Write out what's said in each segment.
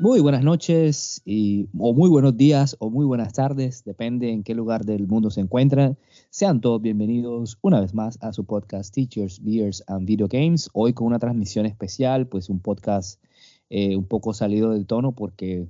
Muy buenas noches y, o muy buenos días o muy buenas tardes, depende en qué lugar del mundo se encuentran. Sean todos bienvenidos una vez más a su podcast Teachers, Beers and Video Games. Hoy con una transmisión especial, pues un podcast eh, un poco salido del tono porque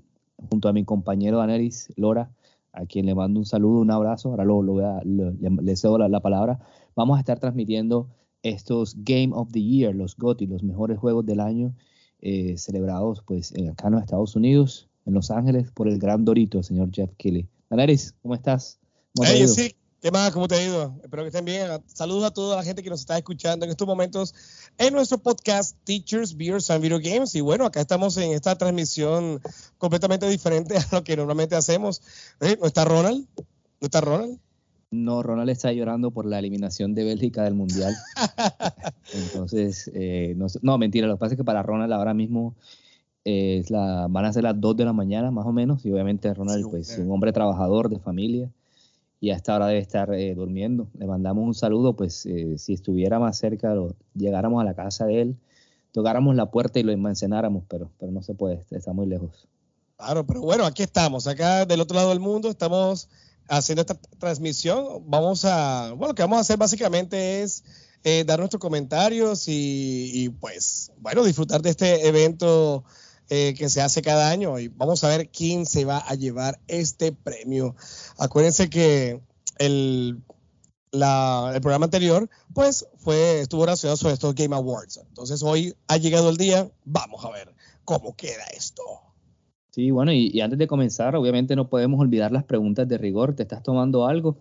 junto a mi compañero Daneris Lora, a quien le mando un saludo, un abrazo, ahora lo, voy a, le, cedo la, la, palabra, vamos a estar transmitiendo estos Game of the Year, los GOTY, los mejores juegos del año eh, celebrados pues acá en los Estados Unidos, en Los Ángeles, por el gran Dorito, señor Jeff Kelly. Danaris, ¿cómo estás? ¿Cómo hey, sí, ¿qué más? ¿Cómo te ha ido? Espero que estén bien. Saludos a toda la gente que nos está escuchando en estos momentos en nuestro podcast Teachers, Beers and Video Games. Y bueno, acá estamos en esta transmisión completamente diferente a lo que normalmente hacemos. ¿Eh? ¿No está Ronald? ¿No está Ronald? No, Ronald está llorando por la eliminación de Bélgica del Mundial. Entonces, eh, no, mentira, lo que pasa es que para Ronald ahora mismo eh, es la, van a ser las 2 de la mañana más o menos, y obviamente Ronald es pues, un hombre trabajador de familia y a esta hora debe estar eh, durmiendo. Le mandamos un saludo, pues si estuviera más cerca, llegáramos a la casa de él, tocáramos la puerta y lo enmancenáramos, pero, pero no se puede, está muy lejos. Claro, pero bueno, aquí estamos, acá del otro lado del mundo, estamos haciendo esta transmisión, vamos a, bueno, lo que vamos a hacer básicamente es eh, dar nuestros comentarios y, pues, bueno, disfrutar de este evento eh, que se hace cada año y vamos a ver quién se va a llevar este premio. Acuérdense que el, el programa anterior, pues, fue, estuvo relacionado sobre estos Game Awards. Entonces, hoy ha llegado el día, vamos a ver cómo queda esto. Sí, bueno, y, antes de comenzar, obviamente no podemos olvidar las preguntas de rigor. ¿Te estás tomando algo?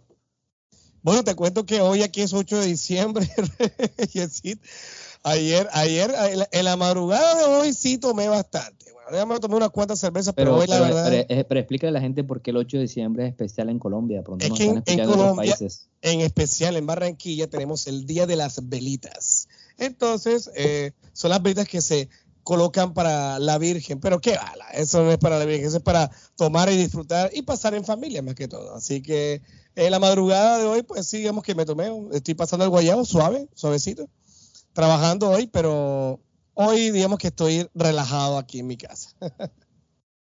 Bueno, te cuento que hoy aquí es 8 de diciembre. ayer, ayer, en la madrugada de hoy sí tomé bastante. Bueno, ya me tomé unas cuantas cervezas, pero, hoy la verdad. Pero, pero, explícale a la gente por qué el 8 de diciembre es especial en Colombia. Pronto es que en, en Colombia, en especial en Barranquilla, tenemos el Día de las Velitas. Entonces, eh, son las velitas que se colocan para la Virgen, pero qué bala, eso no es para la Virgen, eso es para tomar y disfrutar y pasar en familia más que todo. Así que en la madrugada de hoy, pues sí, digamos que me tomé, estoy pasando el guayabo suave, suavecito, trabajando hoy, pero hoy digamos que estoy relajado aquí en mi casa.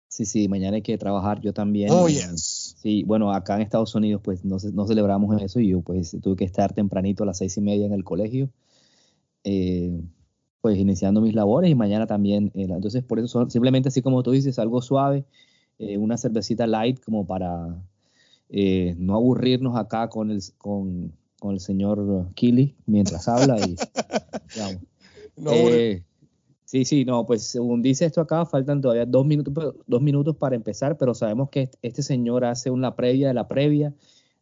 Sí, sí, mañana hay que trabajar, yo también. Oh, yes. Sí, bueno, acá en Estados Unidos pues no, no celebramos eso y yo pues tuve que estar tempranito a las seis y media en el colegio. Eh, pues iniciando mis labores y mañana también. Eh, entonces, por eso simplemente así como tú dices, algo suave, eh, una cervecita light como para eh, no aburrirnos acá con el, con, con el señor Kili mientras habla y sí, sí, no, pues según dice esto acá, faltan todavía dos minutos, dos minutos para empezar, pero sabemos que este señor hace una previa de la previa.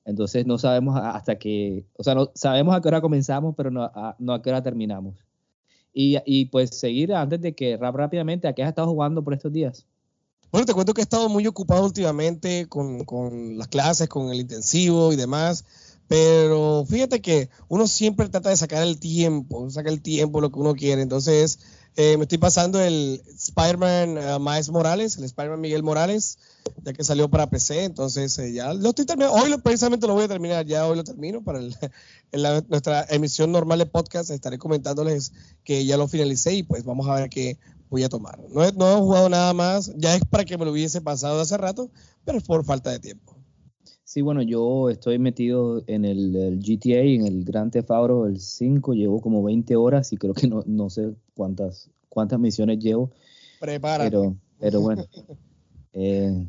Entonces no sabemos hasta que, o sea, no, sabemos a qué hora comenzamos, pero no no a qué hora terminamos. Y, pues seguir antes de que rap rápidamente, ¿a qué has estado jugando por estos días? Bueno, te cuento que he estado muy ocupado últimamente con, con las clases, con el intensivo y demás. Pero fíjate que uno siempre trata de sacar el tiempo, sacar el tiempo, lo que uno quiere. Entonces, eh, me estoy pasando el Spider-Man uh, Morales, el Spider-Man Miguel Morales, ya que salió para PC. Entonces, eh, ya lo estoy terminando. Hoy precisamente lo voy a terminar, ya hoy lo termino para en nuestra emisión normal de podcast. Estaré comentándoles que ya lo finalicé y pues vamos a ver qué voy a tomar. No he, no he jugado nada más, ya es para que me lo hubiese pasado hace rato, pero es por falta de tiempo. Sí, bueno, yo estoy metido en el, GTA, en el Grand Theft Auto, el 5, llevo como 20 horas y creo que no, no sé cuántas, cuántas misiones llevo. Prepárate. Pero, pero bueno, eh,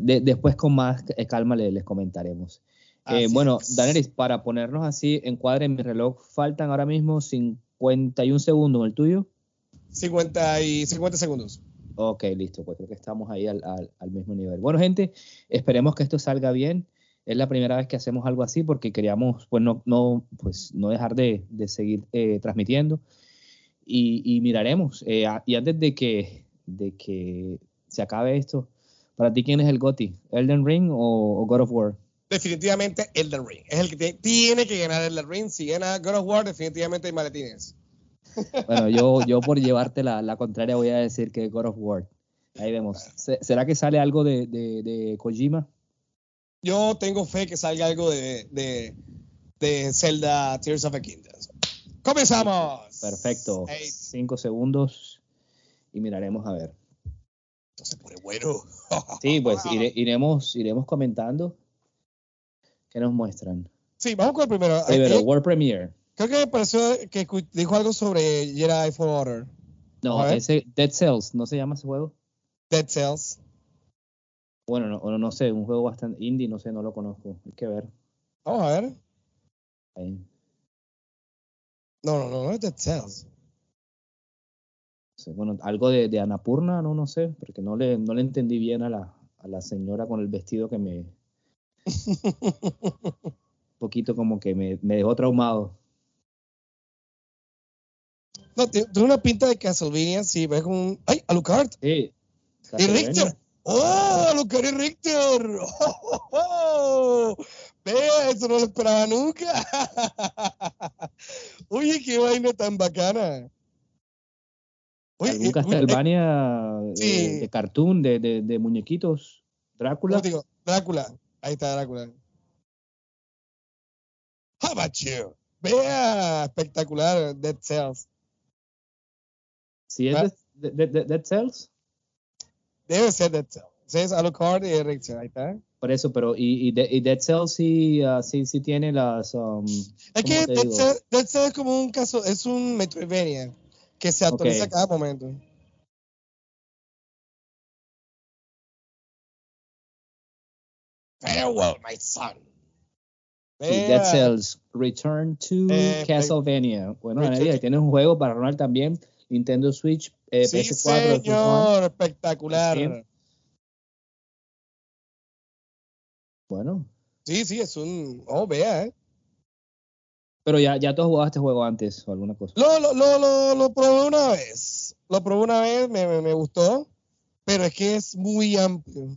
después con más calma les, comentaremos. Eh, bueno, Daneris, para ponernos así en cuadre en mi reloj, faltan ahora mismo 51 segundos, ¿el tuyo? 50, y 50 segundos. Ok, listo, pues creo que estamos ahí al, mismo nivel. Bueno, gente, esperemos que esto salga bien. Es la primera vez que hacemos algo así porque queríamos pues no, no, pues, no dejar de, seguir eh, transmitiendo y, miraremos. Eh, y antes de que, de que se acabe esto, Para ti, ¿quién es el GOTY? ¿Elden Ring o, o God of War? Definitivamente Elden Ring. Es el que te- tiene que ganar Elden Ring. Si gana God of War, definitivamente hay maletines. Bueno, yo, yo por llevarte la, la contraria voy a decir que God of War. Ahí vemos. Se- ¿Será que sale algo de, de, de Kojima? Yo tengo fe que salga algo de, de, de Zelda Tears of the Kingdom. ¡Comenzamos! Perfecto. Cinco segundos y miraremos a ver. esto se pone bueno. Sí, pues ire- iremos, iremos comentando. ¿Qué nos muestran? Sí, vamos con el primero. Primero, World Premiere. Creo que me pareció que dijo algo sobre Jedi for Order. No, ese Dead Cells, ¿no se llama ese juego? Dead Cells. Bueno, no, no sé, un juego bastante indie, no sé, no lo conozco. Hay que ver. Vamos a ver. Ahí. No, no, no, no es Dead Cells. No sé, Bueno, algo de, de Anapurna, no, no sé, porque no le, no le entendí bien a la, a la señora con el vestido que me, un poquito como que me, me dejó traumado. No, tiene una pinta de Castlevania, sí, ves como un... ¡Ay, Alucard! Sí. ¡Y. Richter! ¡Oh, Alucard y Richter! ¡Oh, oh, oh! Vea, eso no lo esperaba nunca. Oye, qué vaina tan bacana. Oye, ¿Algún eh, Castlevania eh, sí. de cartoon, de, de, de muñequitos? eh, ¿Drácula? ¿cómo digo? Drácula. Ahí está Drácula. How about you? Vea, espectacular, Dead Cells. ¿Sí es Ah. de, de- de- Dead Cells? Debe ser Dead Cells. Sí, es Alucard y Richter, ahí está. Por eso, pero y, y, de- y Dead Cells sí, ah, sí, sí tiene las... um, Es ¿cómo que Dead? Cells, Dead Cells es como un caso, es un Metroidvania que se actualiza Ok. cada momento. Farewell, my son. Sí, Dead Cells, Return to Eh, Castlevania. Bueno, to- tienes un juego para Ronald también, Nintendo Switch, eh, Sí, PS4, Xbox One. señor, espectacular. Bueno, Sí, sí, es un. Oh, vea, ¿eh? pero ya, ya tú has jugado este juego antes o alguna cosa. Lo, lo, lo, lo, lo probé una vez. Lo probé una vez, me, me, me gustó. Pero es que es muy amplio.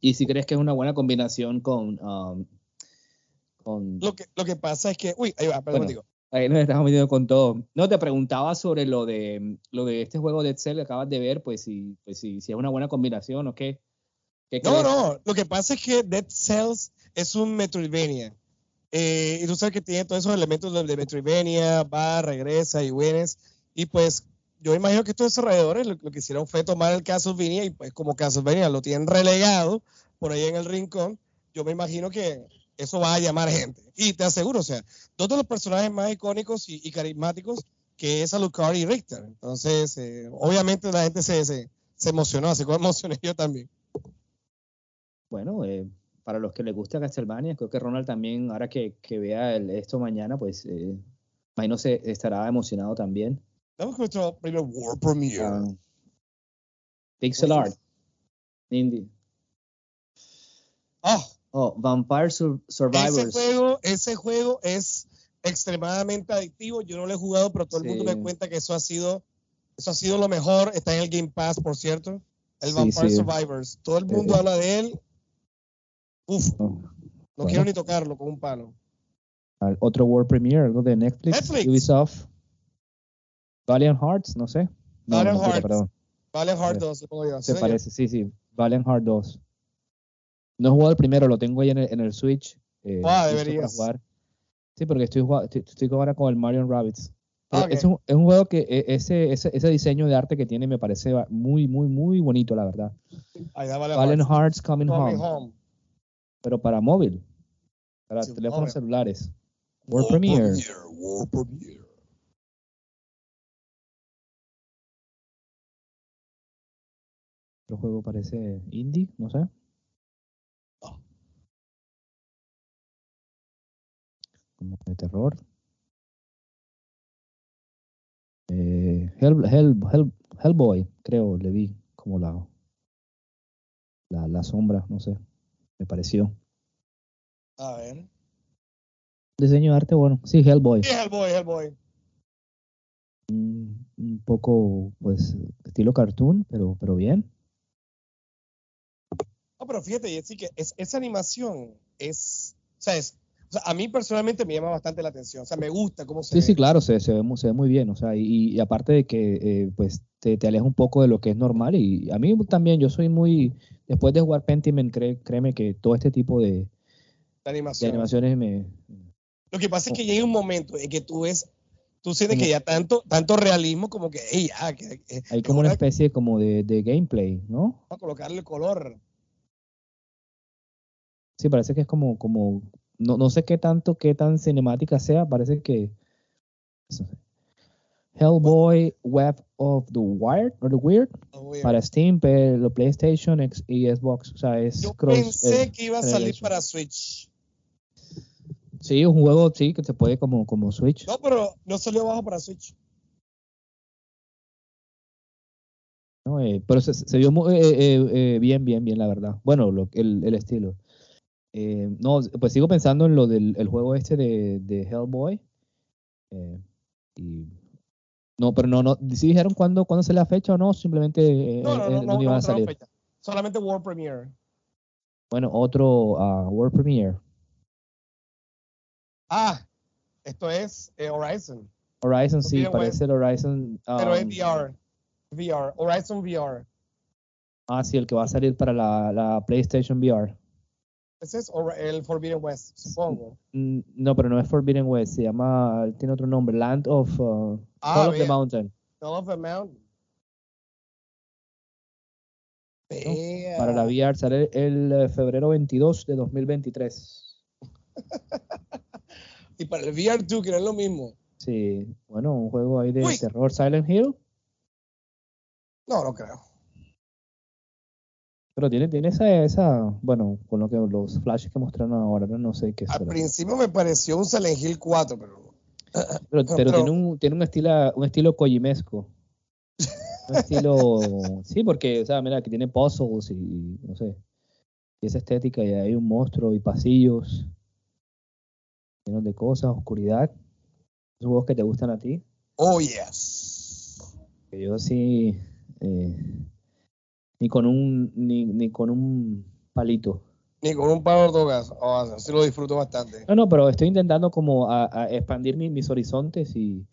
Y si crees que es una buena combinación con... um, con Lo que, lo que pasa es que. Uy, ahí va, perdón, Bueno. digo. Ahí nos estamos metiendo con todo. No, te preguntaba sobre lo de lo de este juego de Excel que acabas de ver, pues si, pues si, si es una buena combinación o qué. ¿Qué No, crees? no, lo que pasa es que Dead Cells es un Metroidvania. Eh, y tú sabes que tiene todos esos elementos de, de Metroidvania, va, regresa y vienes. Y pues yo imagino que estos desarrolladores lo, lo que hicieron fue tomar el Castlevania y pues como Castlevania lo tienen relegado por ahí en el rincón, yo me imagino que eso va a llamar gente. Y te aseguro, o sea, dos de los personajes más icónicos y, y carismáticos que es Alucard y Richter. Entonces, eh, obviamente la gente se, se, se emocionó, así como emocioné yo también. Bueno, eh, para los que les gusta Castlevania, creo que Ronald también, ahora que, que vea el- esto mañana, pues eh, imagino se estará emocionado también. Vamos con nuestro primer World Premiere. Ah, Pixel Art, Indie. Ah, Oh, Vampire Sur- ese Survivors. juego, ese juego es extremadamente adictivo. Yo no lo he jugado, pero todo el mundo me cuenta que eso ha sido, eso ha sido lo mejor. Está en el Game Pass, por cierto. El Sí, Vampire sí. Survivors. Todo el mundo Eh, habla de él. Uf, Oh, no bueno. quiero ni tocarlo con un palo. al- Otro World Premiere, algo de Netflix, Netflix. Ubisoft. Valiant Hearts, no sé. No, Valiant Hearts. perdón. Hard Eh, 2, le pongo yo. Se Sí, parece, sí, sí. Valiant Heart 2. No he jugado el primero, lo tengo ahí en el, en el Switch. eh, Ah, deberías. jugar. Sí, porque estoy, jugando, estoy, estoy ahora con el Mario Rabbits. Pero Ok. es, un, es un juego que eh, ese, ese, ese diseño de arte que tiene me parece muy, muy, muy bonito, la verdad. Ahí da Vale Valiant Hearts. Hearts Coming Coming Home, Home. pero para móvil, para Sí, teléfonos celulares. World Premiere. World Premiere. El juego parece indie, no sé. Como de terror. Eh, Hell, Hell, Hell- Hellboy, creo, le vi como la, la, la sombra, no sé, me pareció. A ver. Diseño de arte, bueno, sí, Hellboy. Sí, Hellboy, Hellboy. Un, un poco, pues, estilo cartoon, pero, pero bien. pero fíjate, Jessy, que es, esa animación es, o sea, es, o sea, a mí personalmente me llama bastante la atención, o sea, me gusta cómo se Sí, ve. sí, claro, se, se ve, mu- se ve muy bien, o sea, y, y aparte de que, eh, pues, te, te aleja un poco de lo que es normal, y a mí también, yo soy muy, después de jugar Pentiment, cré- créeme que todo este tipo de, de animación. animaciones me... Lo que pasa es que llega un momento en que tú ves, tú sientes que ya tanto, tanto realismo como que, ey, ya, que, que- Hay como una especie como de, de gameplay, ¿no? a colocarle color. Sí, parece que es como, como, no, no sé qué tanto, qué tan cinemática sea, parece que... sé. Hellboy Web of the Wired, or the Weird, para Steam, pero PlayStation X- y Xbox, o sea, es Yo cross... pensé eh, que iba a salir para Switch. Sí, un juego, sí, que se puede como, como Switch. No, pero no salió abajo para Switch. ¿no? Eh, pero se, se vio muy, eh, eh, eh, bien, bien, bien, la verdad. Bueno, lo, el, el estilo. Eh, no, pues sigo pensando en lo del el juego este de, de Hellboy. Eh, y, no, pero no, no, ¿sí dijeron cuándo, cuándo se la fecha o no? Simplemente eh, No, no, no, iban a salir. fecha. Solamente World Premiere. Bueno, otro ah, World Premiere. Ah, esto es Horizon, Horizon, sí, parece el Horizon. pero es um, VR. VR, Horizon VR. Ah, sí, el que va a salir para la, la PlayStation VR. Ese es el Forbidden West, supongo. No, pero no es Forbidden West, se llama, tiene otro nombre, Land of, uh, Ah, of the. Mountain. Call of the Mountain. Para la VR sale el eh, febrero 22 de 2023. Y para el VR 2, que no es lo mismo. Sí, bueno, un juego ahí de Uy. terror, Silent Hill, No, no creo. Pero tiene, tiene esa, esa, bueno, con lo que los flashes que mostraron ahora, no, no sé qué Al será. principio me pareció un Silent Hill 4, pero Pero, pero pero- tiene un, tiene un estilo, un estilo kojimesco. Un estilo, sí, porque, o sea, mira, que tiene puzzles y, no sé, y esa estética, y hay un monstruo y pasillos llenos de cosas, oscuridad. Esos juegos que te gustan a ti. oh yes. Yo sí, eh, ni con un, ni, ni con un palito. Ni con un palo de togas. Oh, así lo disfruto bastante. No, no, pero estoy intentando como a, a expandir mi- mis horizontes y,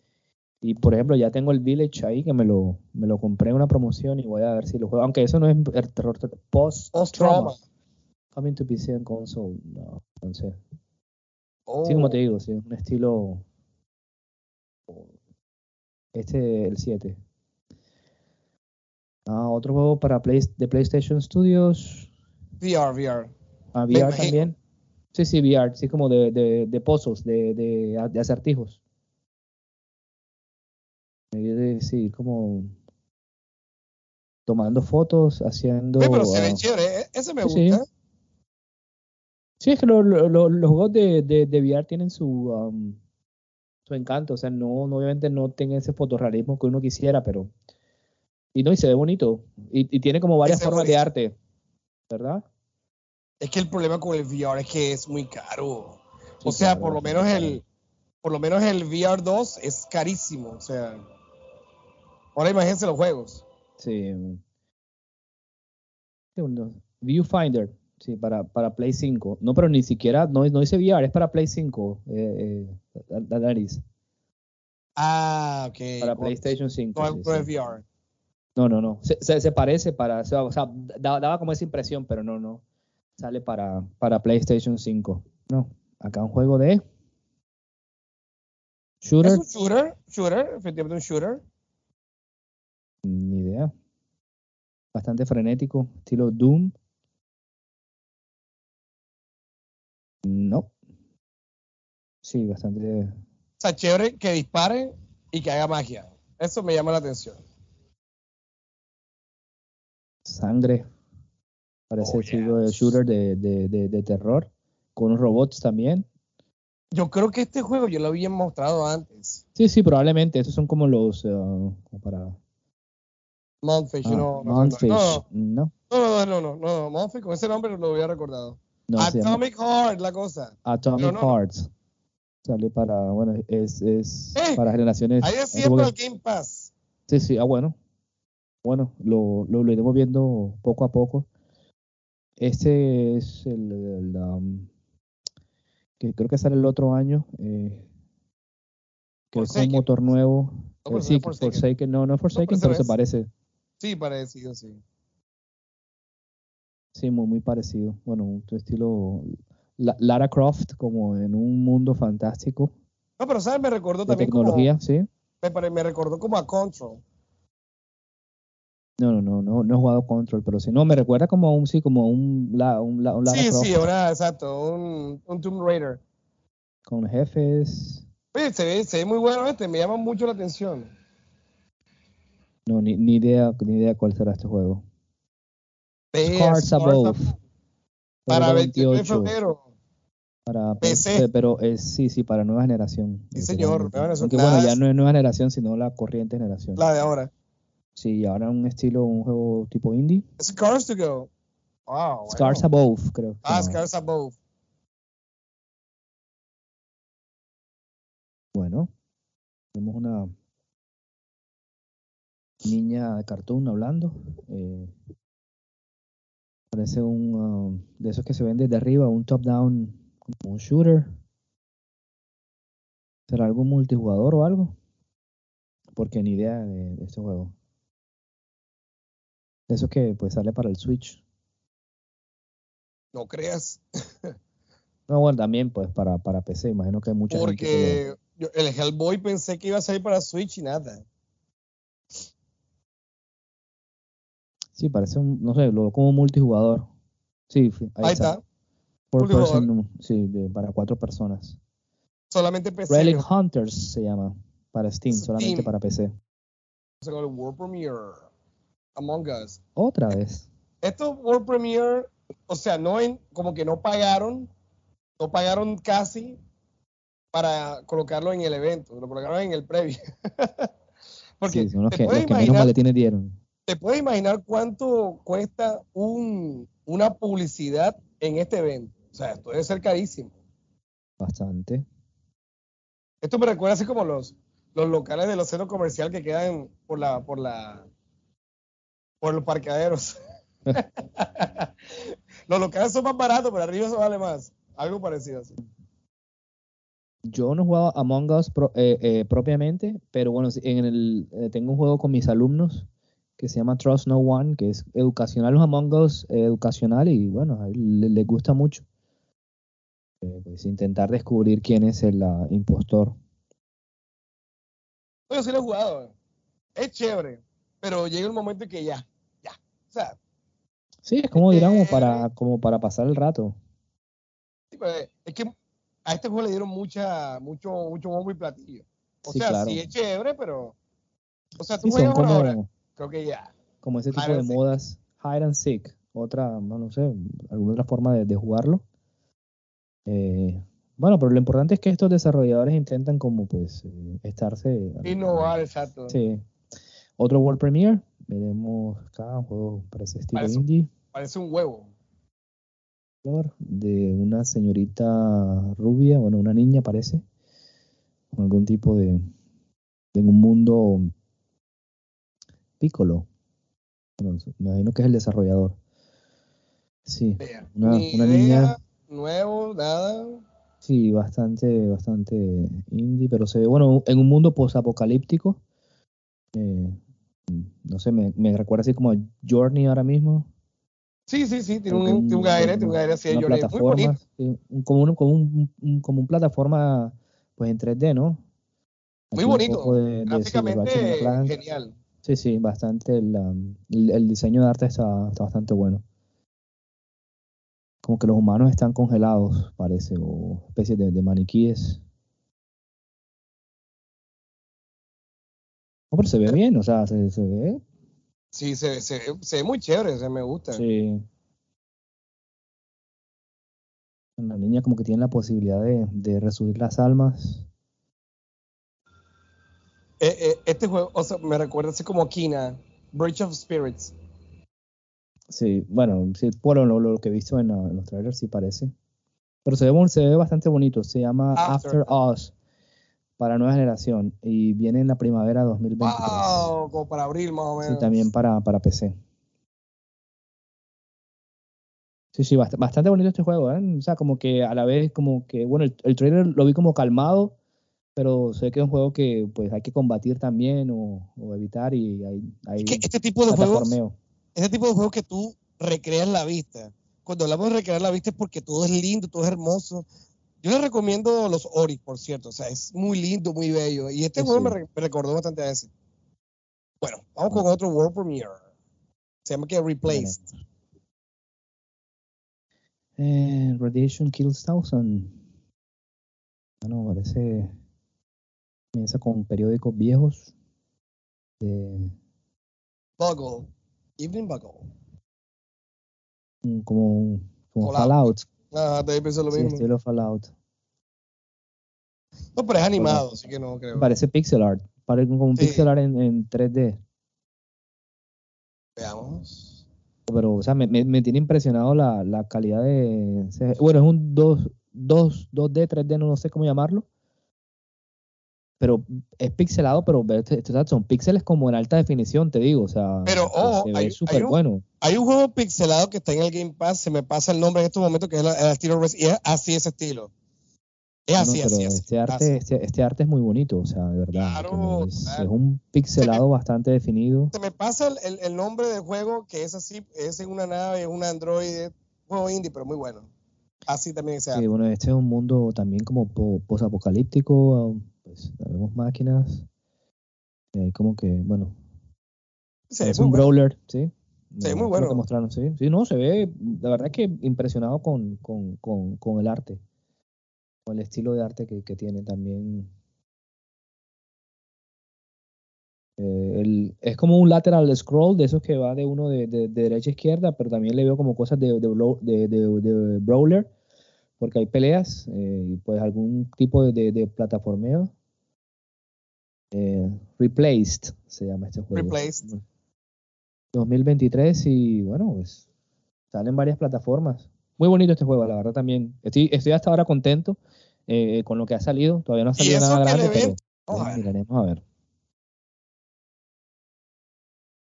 y, por ejemplo, ya tengo el Village ahí que me lo, me lo compré en una promoción y voy a ver si lo juego. Aunque eso no es el terror post Post-trauma. Coming to PC and console. No, entonces. Oh. Sí, como te digo, sí, un estilo. Este, el 7. Ah, otro juego para Play, de PlayStation Studios. VR, VR. Ah, Me VR imagino. también. Sí, sí, VR, sí, como de, de, de puzzles, de, de, de acertijos. Eh, Sí, como tomando fotos, haciendo. Oye, pero se ve ah, chévere. e- Ese me sí, sí. gusta. Sí, es que lo- lo- lo- los juegos de, de, de VR tienen su, um, su encanto. O sea, no, no- obviamente no tienen ese fotorrealismo que uno quisiera, pero. Y no, y se ve bonito. Y, y tiene como varias formas de arte, ¿verdad? Es que el problema con el VR es que es muy caro. Sí, o sea, claro, por lo menos claro. el por lo menos el VR 2 es carísimo, o sea. Ahora imagínense los juegos. Sí. Viewfinder, sí, para, para Play 5. No, pero ni siquiera, no, no dice VR, es para Play 5. Eh, eh, la- la nariz. Ah, ok. Para PlayStation 5. No, sí, sí. VR. No, no, no. Se, se, se parece para. O sea, daba, daba como esa impresión, pero no, no. Sale para, para PlayStation 5. No. Acá un juego de. Shooter. Es un shooter, shooter, efectivamente un shooter. Ni idea. Bastante frenético. Estilo Doom. No. Sí, bastante. O sea, chévere que dispare y que haga magia. Eso me llama la atención. Sangre. Parece Oh, estilo de yes. shooter de, de, de, de terror. Con unos robots también. Yo creo que este juego yo lo había mostrado antes. Sí, sí, probablemente. Estos son como los. como para. Monfish, Ah, no, no, no, no, No, no, no, no, no, no, Monfish, con ese nombre lo había recordado. no, Atomic Heart, la cosa. Atomic no. Hearts. Sale para, bueno, es, es Eh, para generaciones. Ahí antiguas. para el Game Pass. Sí, sí, ah, bueno. Bueno, lo, lo, lo iremos viendo poco a poco. Este es el, el, um, que creo que sale el otro año. Eh, que es un motor nuevo. No, Eh, sí, no Forsaken. No, no es Forsaken, pero se parece. Sí, parecido, sí. Sí, muy, muy parecido. Bueno, un estilo La- Lara Croft, como en un mundo fantástico No, pero ¿sabes? Me recordó de también tecnología, sí. me, me recordó como a Control. No, no, no, no, no he jugado Control, pero sí. No, me recuerda como a un, sí, como un, la, un, la- un Sí, sí, ahora, exacto, un, un Tomb Raider. con jefes. Oye, se ve, se ve muy bueno este, me llama mucho la atención. No, ni, ni idea, ni idea cuál será este juego. Scars Above. Para Febrero 29 de 28, febrero. Para PC. PC, pero es, sí, sí, para nueva generación. Sí, señor, nueva generación. Aunque bueno, ya no es nueva generación, sino la corriente generación. La de ahora. Sí, ahora un estilo, un juego tipo indie. Scars to go. Wow. bueno. Scars Above, creo. Ah. Scars Above. Bueno, tenemos una niña de cartoon hablando. eh, parece un um, de esos que se ven desde arriba, un top-down, como un shooter. ¿Será algún multijugador o algo? Porque ni idea de, de este juego. De esos que pues sale para el Switch. No creas. No, bueno, también pues para, para PC, imagino que hay mucha gente que Porque yo- el Hellboy pensé que iba a salir para Switch y nada. Sí, parece un, no sé, lo como multijugador. Sí, ahí, Ahí está. multijugador. person, sí, de- para cuatro personas. Solamente PC. Relic. Hunters se llama para Steam, solamente para PC. Se llama el World Premiere. Among Us. Otra vez. Estos World Premiere, o sea, no en, como que no pagaron, no pagaron casi para colocarlo en el evento, lo colocaron en el previo. Porque Sí, son los te, que, los puedes que menos imaginar, maletines dieron. te puedes imaginar cuánto cuesta un, una publicidad en este evento. O sea, esto debe ser carísimo. Bastante. Esto me recuerda así como los, los locales de los centros comerciales que quedan por la, por la, por los parqueaderos. los locales son más baratos, pero arriba eso vale más. Algo parecido así. Yo no he jugado Among Us pro- eh, eh, propiamente, pero bueno, en el, eh, tengo un juego con mis alumnos que se llama Trust No One, que es educacional, los Among Us eh, educacional, y bueno, a él le, gusta mucho. Pues intentar descubrir quién es el ah, impostor. Yo sí lo he jugado. Es chévere, pero llega un momento en que ya, ya. O sea, Sí, es como dirán, como Eh, para, como para pasar el rato. sí, pues, es que a este juego le dieron mucha, mucho, mucho bombo y platillo. O Sí, sea, claro. sí es chévere, pero. O sea, tú Sí, juegas una hora, creo que ya. como ese tipo Hide de modas, hide and seek, otra, no, no sé, alguna otra forma de, de jugarlo. Eh, bueno, pero lo importante es que estos desarrolladores intentan como pues eh, estarse... Innovar, exacto. Sí. Otro World Premiere, veremos acá un juego para ese estilo Parece- indie, Parece un huevo. de una señorita rubia, bueno, una niña parece, con algún tipo de, de un mundo Piccolo. Bueno, me imagino que es el desarrollador. Sí, Una- ni una idea, niña- nuevo, nada. sí, bastante, bastante indie, pero se ve, bueno, en un mundo posapocalíptico. Eh, no sé, me, me recuerda así como a Journey ahora mismo. Sí, sí, sí, tiene un, Algún- tiene un aire, tiene un aire así de Journey. Muy plataforma, bonito. un- como, un, como, un, un- como un plataforma pues en 3D, ¿no? Muy Aquí un bonito. de- Gráficamente genial. Sí, sí, bastante. El, um, el, el diseño de arte está, está bastante bueno. Como que los humanos están congelados, parece, o especies de, de maniquíes. No, pero se ve bien, o sea, se, se ve. Sí, se, se, se ve muy chévere, se me gusta. Sí. La niña como que tiene la posibilidad de, de resurgir las almas. Eh, eh, este juego, o sea, me recuerda así como Kina, Bridge of Spirits. Sí, bueno, sí, por lo, lo que he visto en, la- en los trailers sí parece. Pero se ve, se ve bastante bonito. Se llama After. After, Us para nueva generación y viene en la primavera 2023. Wow, como para abril más o menos. Sí, también para, para PC. Sí, sí, bast- bastante bonito este juego, ¿eh? O sea, como que a la vez, como que, bueno, el, el trailer lo vi como calmado, pero sé que es un juego que pues hay que combatir también o, o evitar y hay, hay Es que este tipo de juegos, este tipo de juegos que tú recreas la vista. Cuando hablamos de recrear la vista es porque todo es lindo, todo es hermoso. Yo les recomiendo los Ori, por cierto. O sea, es muy lindo, muy bello. Y este Sí, juego sí. Me, re- me recordó bastante a ese. Bueno, vamos con otro World Premiere. Se llama que Replaced. Eh, Radiation Kills Thousand. Bueno, parece. Comienza con periódicos viejos. De, Bugle. Evening Bugle. un- como, como Fallout. Fallout. Ah, también pensé lo Sí, mismo. estilo Fallout. No, pero es animado, así que no creo. Parece pixel art. Parece como un Sí. pixel art en, en 3D. Veamos. Pero, o sea, me, me- me tiene impresionado la, la calidad de. Bueno, es un 2, 2, 2D, 3D, no sé cómo llamarlo. Pero es pixelado, pero este- este- son píxeles como en alta definición, te digo. O sea, Pero, ojo, se hay- hay un- bueno. Hay un juego pixelado que está en el Game Pass, se me pasa el nombre en estos momentos, que es la- el estilo Res- y es así ese estilo. Es No, así, pero así, así. este arte, este, este arte es muy bonito, o sea, de verdad. Claro, es, claro. es un pixelado bastante definido. Se me pasa el, el- el nombre del juego, que es así, es en una nave, es un androide, juego indie, pero muy bueno. Así también se Sí, hace. bueno, este es un mundo también como po- posapocalíptico, pues vemos máquinas. Y ahí como que, bueno, es un bueno. brawler, ¿sí? Se ve No, muy bueno. que mostraron, sí. Sí, no, se ve, la verdad que impresionado con, con, con, con el arte, el estilo de arte que, que tiene también. Eh, el- es como un lateral scroll de esos que va de uno de, de- de derecha a izquierda, pero también le veo como cosas de, de, brawler, porque hay peleas eh, y pues algún tipo de, de, de plataformeo. Eh, Replaced se llama este juego. Replaced. 2023 y bueno, pues salen varias plataformas. Muy bonito este juego, la verdad también. Estoy, estoy hasta ahora contento eh, con lo que ha salido. Todavía no ha Y salido eso nada grande, pero a eh, ver. miraremos a ver.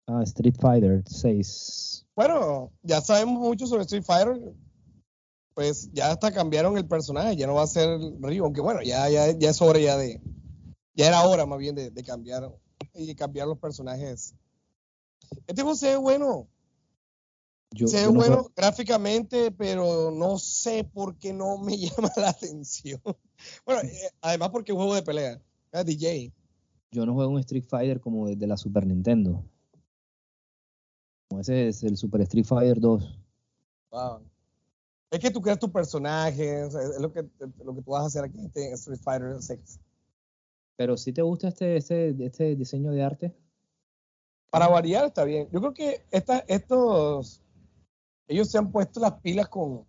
Ah, Street Fighter 6. Bueno, ya sabemos mucho sobre Street Fighter. Pues ya hasta cambiaron el personaje, ya no va a ser Ryu, aunque bueno, ya, ya, ya es hora ya de, ya era hora más bien de, de cambiar y cambiar los personajes. Este juego se ve bueno, Yo, se ve no bueno gráficamente, pero no sé por qué no me llama la atención. Bueno, eh, además porque es un juego de pelea, es DJ. yo no juego un Street Fighter como desde la Super Nintendo. Como ese es el Super Street Fighter 2. Wow. Es que tú creas tu personaje, es lo que, lo que tú vas a hacer aquí en este Street Fighter 6. Pero si te gusta este, este, este diseño de arte, Para variar está bien. Yo creo que esta, estos, ellos se han puesto las pilas con,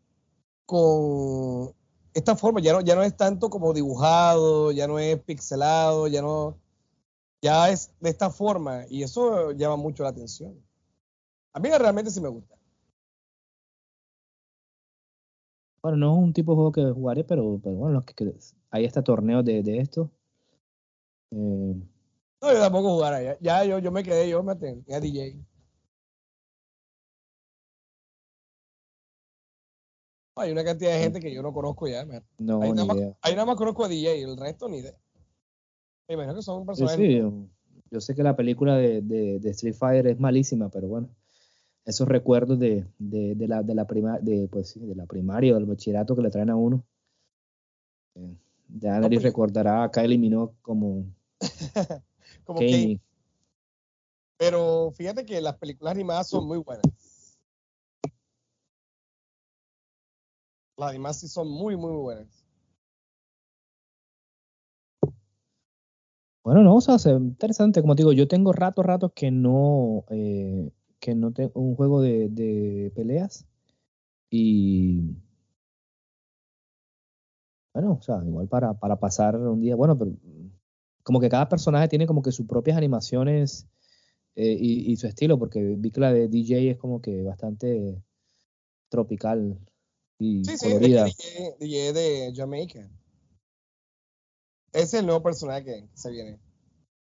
con esta forma. Ya no, ya no es tanto como dibujado, ya no es pixelado, ya no, ya es de esta forma y eso llama mucho la atención. A mí realmente sí me gusta. Bueno, no es un tipo de juego que jugaré, pero, pero bueno, los que, que- hay este torneo de, de esto. Eh, No, yo tampoco jugar allá. Ya yo, yo me quedé, yo me atendí a DJ. Hay una cantidad de gente que yo no conozco ya. man. no, Ahí nada, más, idea. ahí nada más conozco a DJ, el resto ni idea. Me imagino que son Sí, personajes. sí, yo, yo sé que la película de, de, de Street Fighter es malísima, pero bueno, esos recuerdos de, de, de la, de, la prima, de, pues, sí, de la primaria o del bachillerato que le traen a uno. Eh, ya nadie pero- recordará a Kylie Minogue como como Kane. pero fíjate que las películas animadas son muy buenas. Las animadas sí son muy, muy buenas. Bueno, no, o sea, se ve interesante. Como digo, yo tengo ratos, ratos que no, eh, que no tengo un juego de, de peleas. Y bueno, o sea, igual para, para pasar un día, bueno, pero como que cada personaje tiene como que sus propias animaciones eh, y, y su estilo, porque vi que la de DJ es como que bastante tropical y Sí, sí. DJ, DJ de Jamaica. Ese es el nuevo personaje que se viene.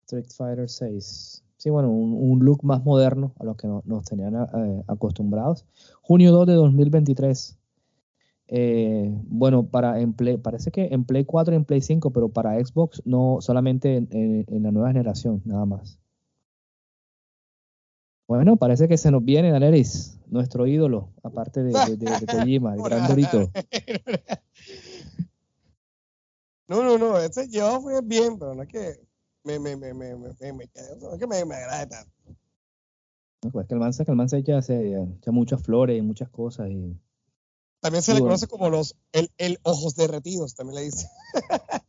Street Fighter 6. Sí, bueno, un, look más moderno a lo que nos tenían eh, acostumbrados. Junio 2 de 2023. Eh, bueno, para en Play, parece que en Play 4 y en Play 5, pero para Xbox no solamente en, la nueva generación, nada más. Bueno, parece que se nos viene, Daleris, nuestro ídolo, aparte de, de, Kojima, el gran Dorito. No, no, no, ese yo fue bien, pero no es que me, me, me, me, me, me, no es que me, me agrade tanto. No, pues que el man, que el man se echa, se echa muchas flores y muchas cosas y también se le conoce como los el, el, ojos derretidos, también le dice.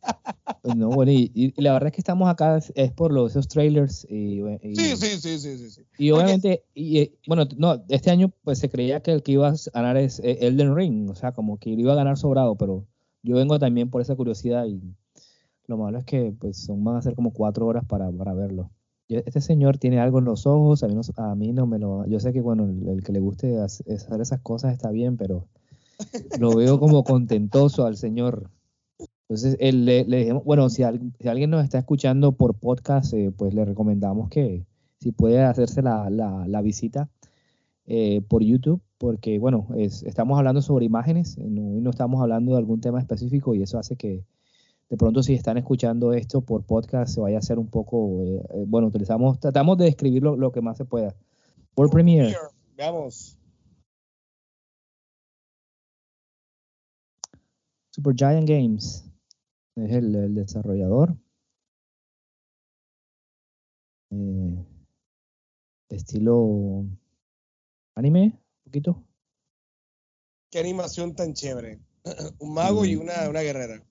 No, bueno, y, la verdad es que estamos acá es, por los, esos trailers. Y, sí, sí, sí, sí, sí, Y obviamente, y, bueno, no, este año pues se creía que el que iba a ganar es Elden Ring, o sea, como que iba a ganar sobrado, pero yo vengo también por esa curiosidad y lo malo es que pues son, van a ser como cuatro horas para, para verlo. Este señor tiene algo en los ojos, a mí no, a mí no me lo... Yo sé que bueno, el que le guste hacer esas cosas está bien, pero lo veo como contentoso al Señor. Entonces, él, le, le bueno, si, si, alguien nos está escuchando por podcast, eh, pues le recomendamos que si puede hacerse la, la, visita eh, por YouTube, porque, bueno, estamos hablando sobre imágenes, no, no estamos hablando de algún tema específico y eso hace que de pronto si están escuchando esto por podcast se vaya a hacer un poco, eh, bueno, utilizamos, tratamos de describir lo, que más se pueda. Por Premiere. Veamos. Supergiant Games es el, desarrollador. Eh, estilo anime, un poquito. Qué animación tan chévere. un mago y una, una guerrera.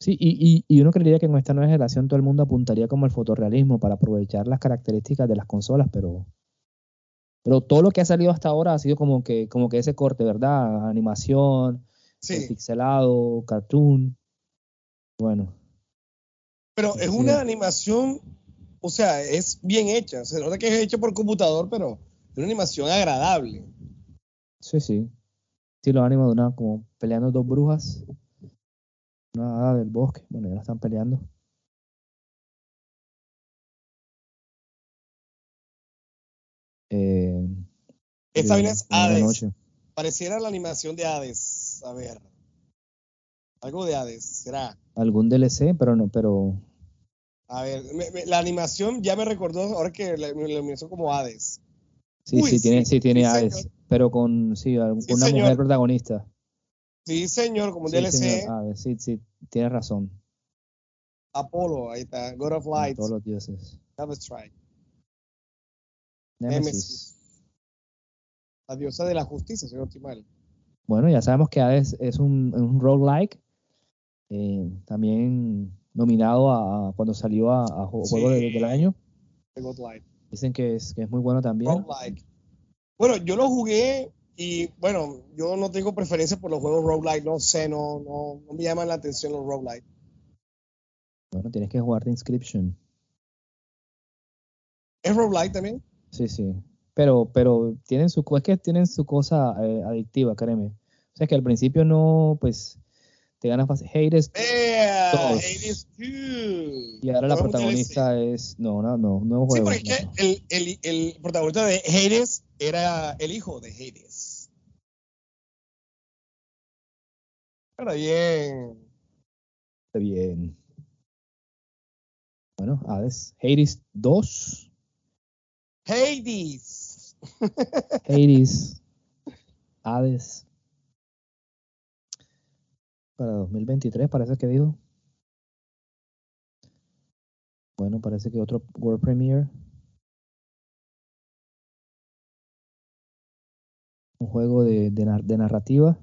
Sí, y, y, uno creería que en esta nueva generación todo el mundo apuntaría como el fotorrealismo para aprovechar las características de las consolas, pero, pero todo lo que ha salido hasta ahora ha sido como que, como que ese corte, ¿verdad? Animación, pixelado, cartoon. Bueno. Pero es una animación, o sea, es bien hecha. Se nota que es hecho por computador, pero es una animación agradable. Sí, sí. Estilo ánimo de una, como peleando dos brujas. Una hada del bosque. Bueno, ya la están peleando. Eh, Esta viene es Hades. Pareciera la animación de Hades. A ver. Algo de Hades, ¿será? Algún DLC, pero no, pero. A ver, la animación ya me recordó ahora que lo lo como Hades. Sí, sí, tiene, sí, tiene Hades, pero con sí, una mujer protagonista. Sí, señor, como un DLC. Hades, sí, sí, tienes razón. Apolo, ahí está, God of Light. Todos los dioses. Nemesis. Nemesis. La diosa de la justicia, señor Timal. Bueno, ya sabemos que Hades es un, un roguelike. Eh, también nominado a, cuando salió a, Juego del Año. Dicen que es, que es muy bueno también. Roguelike. Bueno, yo lo jugué y bueno, yo no tengo preferencia por los juegos roguelike, no sé, no, no, no me llaman la atención los roguelike. Bueno, tienes que jugar de Inscription. ¿Es roguelike también? Sí, sí pero, pero tienen su, es que tienen su cosa eh, adictiva, créeme. O sea, que al principio no, pues, te ganas fácil. Hades yeah, Hades 2. Y ahora la protagonista es, no, no, no, no juego. Sí, porque el, el, el, protagonista de Hades era el hijo de Hades. Está bien. Está bien. Bueno, Hades. Hades 2. Hades. Hades, Hades. Para 2023 parece que dijo. Bueno, parece que otro World Premiere. Un juego de, de, narrativa.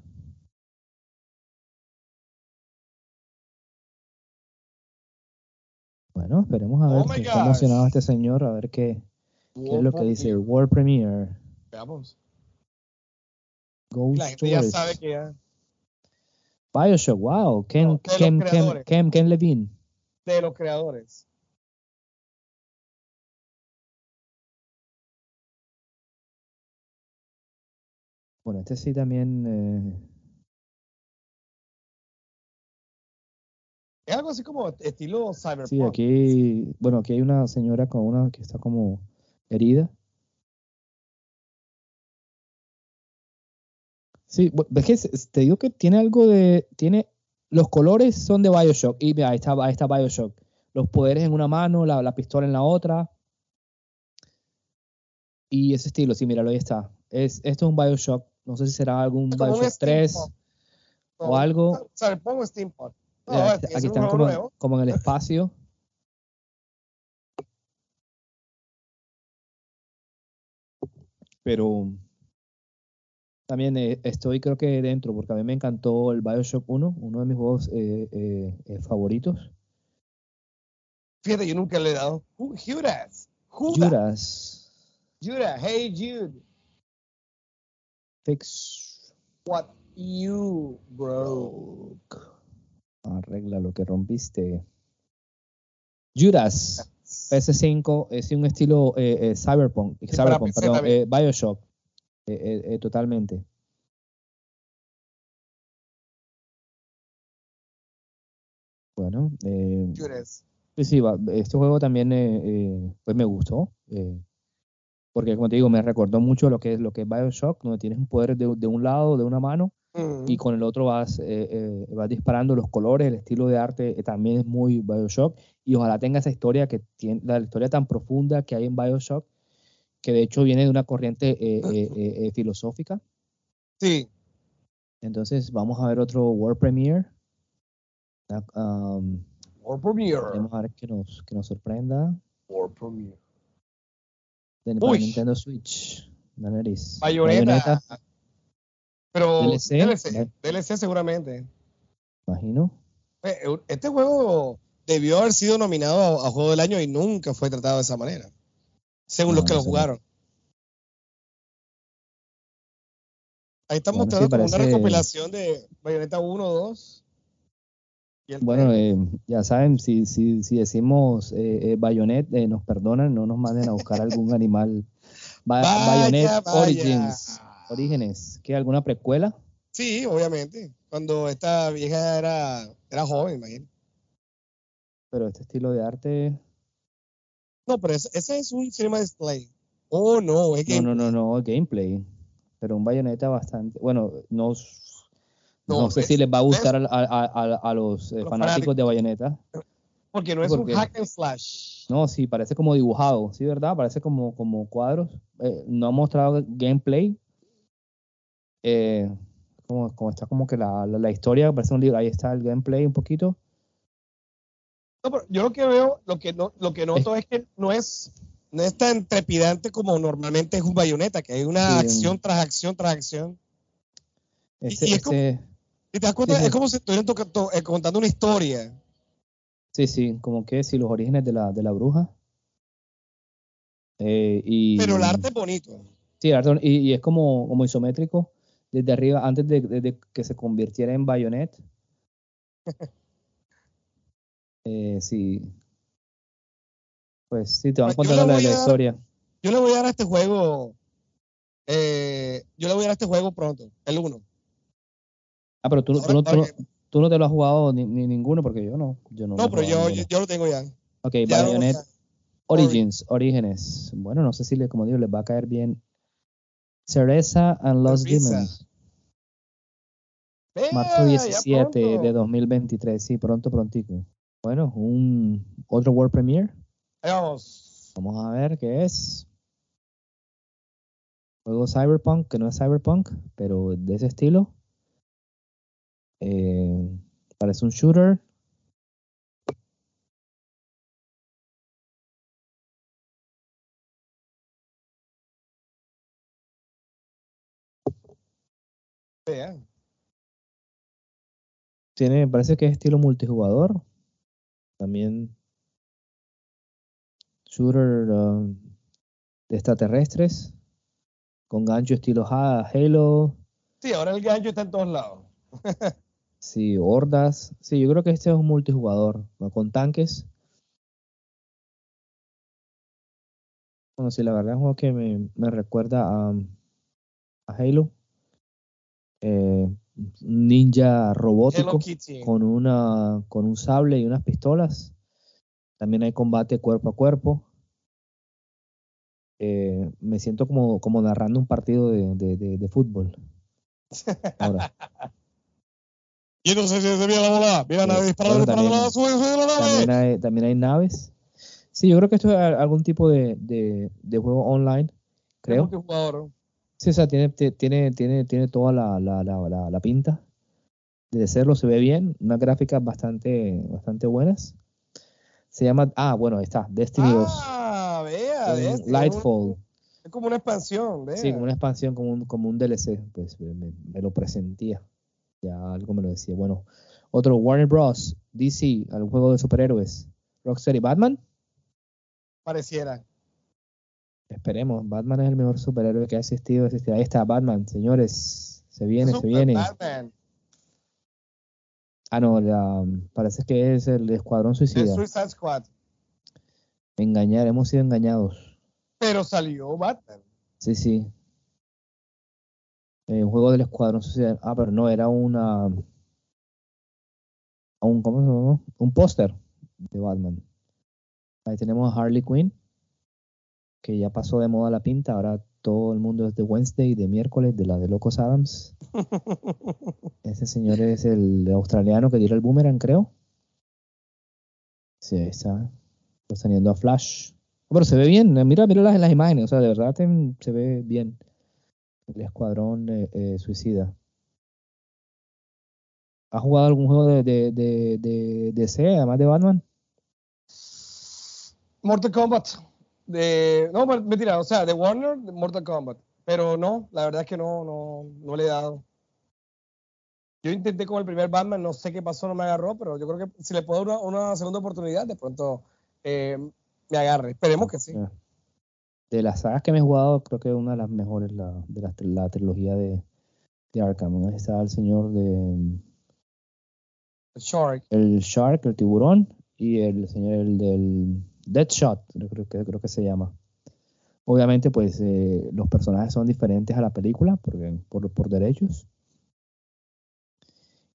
Bueno, esperemos a ver. Oh está emocionado este señor, a ver qué, ¿Qué es lo que dice? World Premiere. Veamos. Ghost La gente ya sabe que ya. Bioshock, wow. Ken, no, Ken, Ken, Ken, Ken Levine. De los creadores. Bueno, este sí también. Eh... Es algo así como estilo cyberpunk. Sí, aquí, bueno, aquí hay una señora con una que está como herida. Sí, ves que te digo que tiene algo de, tiene, los colores son de Bioshock y mira, ahí está, ahí está Bioshock. Los poderes en una mano, la, la pistola en la otra. Y ese estilo, sí, míralo, ahí está. Es, esto es un Bioshock, no sé si será algún Bioshock 3 steampunk. o algo. O steampunk. No, Mira, tiene que aquí están como, como en el espacio. Pero también eh, estoy creo que dentro, porque a mí me encantó el Bioshock 1, uno de mis juegos eh, eh, eh, favoritos. Fíjate, yo nunca le he dado. Judas. Judas. Judas. Hey, Jude. fix, What you, bro. arregla lo que rompiste. Judas, PS5, es un estilo eh, eh, Cyberpunk, Cyberpunk, perdón, eh, Bioshock, totalmente. Bueno, eh, sí, sí, este juego también pues me gustó, eh, porque como te digo, me recordó mucho lo que es lo que es Bioshock, donde tienes un poder de, de un lado, de una mano, Mm. y con el otro vas, eh, eh, vas disparando los colores, el estilo de arte eh, también es muy Bioshock y ojalá tenga esa historia que tiene, la historia tan profunda que hay en Bioshock, que de hecho viene de una corriente eh, eh, filosófica. Sí. Entonces vamos a ver otro World Premiere. Ah, um, World Premiere. vamos a ver que nos, que nos sorprenda World Premiere. de, para. Nintendo Switch. La nariz. Bayonetta. Pero DLC, DLC, seguramente. imagino. Eh, Este juego debió haber sido nominado a, a Juego del Año y nunca fue tratado de esa manera. Según los que no lo sé. jugaron. Ahí están Bueno, sí, mostrando como una recopilación de Bayonetta 1, 2. Y el Bueno, eh, ya saben, si, si, si decimos eh, eh, Bayonet, eh, nos perdonan, no nos manden a buscar algún animal. Ba- Vaya, Bayonet vaya. Origins. Orígenes. ¿Qué? ¿Alguna precuela? Sí, obviamente. Cuando esta vieja era, era joven, imagino. Pero este estilo de arte. No, pero ese, ese es un cinema display. Oh, no, es que No, no, no, no, gameplay. Pero un bayoneta bastante. Bueno, no, no, No, sé es- si les va a es- gustar a, a- a- a los, eh, Los fanáticos de bayoneta. porque no es ¿por un hack and slash. No, sí, parece como dibujado, ¿sí, verdad? Parece como, como cuadros. Eh, no ha mostrado gameplay. Eh, como, como está como que la, la, la historia, parece un libro. Ahí está el gameplay un poquito. No, pero yo lo que veo, lo que no, lo que noto es que no es, no es tan trepidante como normalmente es un bayoneta, que hay una Sí, acción tras acción tras acción. Este, y es como- este- Y te das cuenta, Sí, es como si estuvieran to- eh, contando una historia. sí, sí, como que sí, los orígenes de la, de la bruja. Eh, y, Pero el arte es bonito. Sí, el arte- y, y es como, como isométrico, desde arriba, antes de, de- de que se convirtiera en bayonet. Eh, sí. Pues sí, te van le contando la, dar- historia. Yo le voy a dar a este juego, eh, yo le voy a dar a este juego pronto, el 1. Ah, pero tú, no- tú, no, tú, no, tú no te lo has jugado ni, ni ninguno, porque yo no. Yo no, No, pero yo, yo, yo lo tengo ya. Ok, Ya Bayonet. Origins, Orígenes. Bueno, no sé si, le, como digo, les va a caer bien. Cereza and Lost. Demons. Marzo ya 17 pronto. de 2023. Sí, pronto, prontico. Bueno, un otro World Premiere. Ahí vamos. Vamos a ver qué es. Juego Cyberpunk, que no es Cyberpunk, pero de ese estilo. Eh, parece un shooter. Tiene, parece que es estilo multijugador. También shooter um, de extraterrestres. Con gancho estilo Ha- Halo. Sí, ahora el gancho está en todos lados. Sí, hordas. Sí, yo creo que este es un multijugador, ¿no? con tanques. Bueno, sí, la verdad es un juego que me, me recuerda a, a Halo. Eh, ninja robótico con una con un sable y unas pistolas. También hay combate cuerpo a cuerpo. Eh, me siento como, como narrando un partido de, de- de- de fútbol. Ahora, Y no sé si se viene la bola. Disparando, Bueno, disparando, también- la sube, sube la también nave. hay, también hay naves. Sí, yo creo que esto es algún tipo de, de- de juego online, creo. Multijugador. Sí, o sea, tiene, tiene, tiene, tiene toda la, la, la, la, pinta de serlo, se ve bien, unas gráficas bastante, bastante buenas. Se llama, ah, bueno, ahí está, Destiny 2. Ah, vea. un de este, Lightfall. un- Es como una expansión, vea. Sí, como una expansión, como un, como un DLC, pues me lo presentía. Ya algo me lo decía. Bueno, otro Warner Bros. DC, algún juego de superhéroes. Rocksteady Batman. Pareciera. Esperemos, Batman es el mejor superhéroe que ha existido. Ahí está Batman, señores. Se viene, se viene. Batman. Ah, no, la- parece que es el Escuadrón Suicida. Suicide Squad. Engañar, hemos sido engañados. Pero salió Batman. Sí, sí. Eh, un juego del Escuadrón Suicida. Ah, pero no, era una. Un, ¿Cómo se llama? Un póster de Batman. Ahí tenemos a Harley Quinn, que ya pasó de moda la pinta. Ahora todo el mundo es de Wednesday, de miércoles, de la de Locos Adams. Ese señor es el australiano que dio el boomerang, creo. Sí, ahí está. Sosteniendo a Flash. Pero se ve bien, eh, mira, mira las, las imágenes, o sea, de verdad te- se ve bien. El escuadrón eh, eh, suicida. ¿Has jugado algún juego de, de, de, de DC, además de Batman? Mortal Kombat. De, no, mentira, o sea, de Warner, de Mortal Kombat. Pero no, la verdad es que no, no, no le he dado. Yo intenté con el primer Batman, no sé qué pasó, no me agarró, pero yo creo que si le puedo dar una, una segunda oportunidad, de pronto eh, me agarre. Esperemos que sí. De las sagas que me he jugado, creo que es una de las mejores, la, de la, la trilogía de, de Arkham. Está el señor de Shark. el Shark, el tiburón, y el señor el del Deadshot, creo, creo que creo que se llama. Obviamente, pues eh, los personajes son diferentes a la película porque, por, por derechos.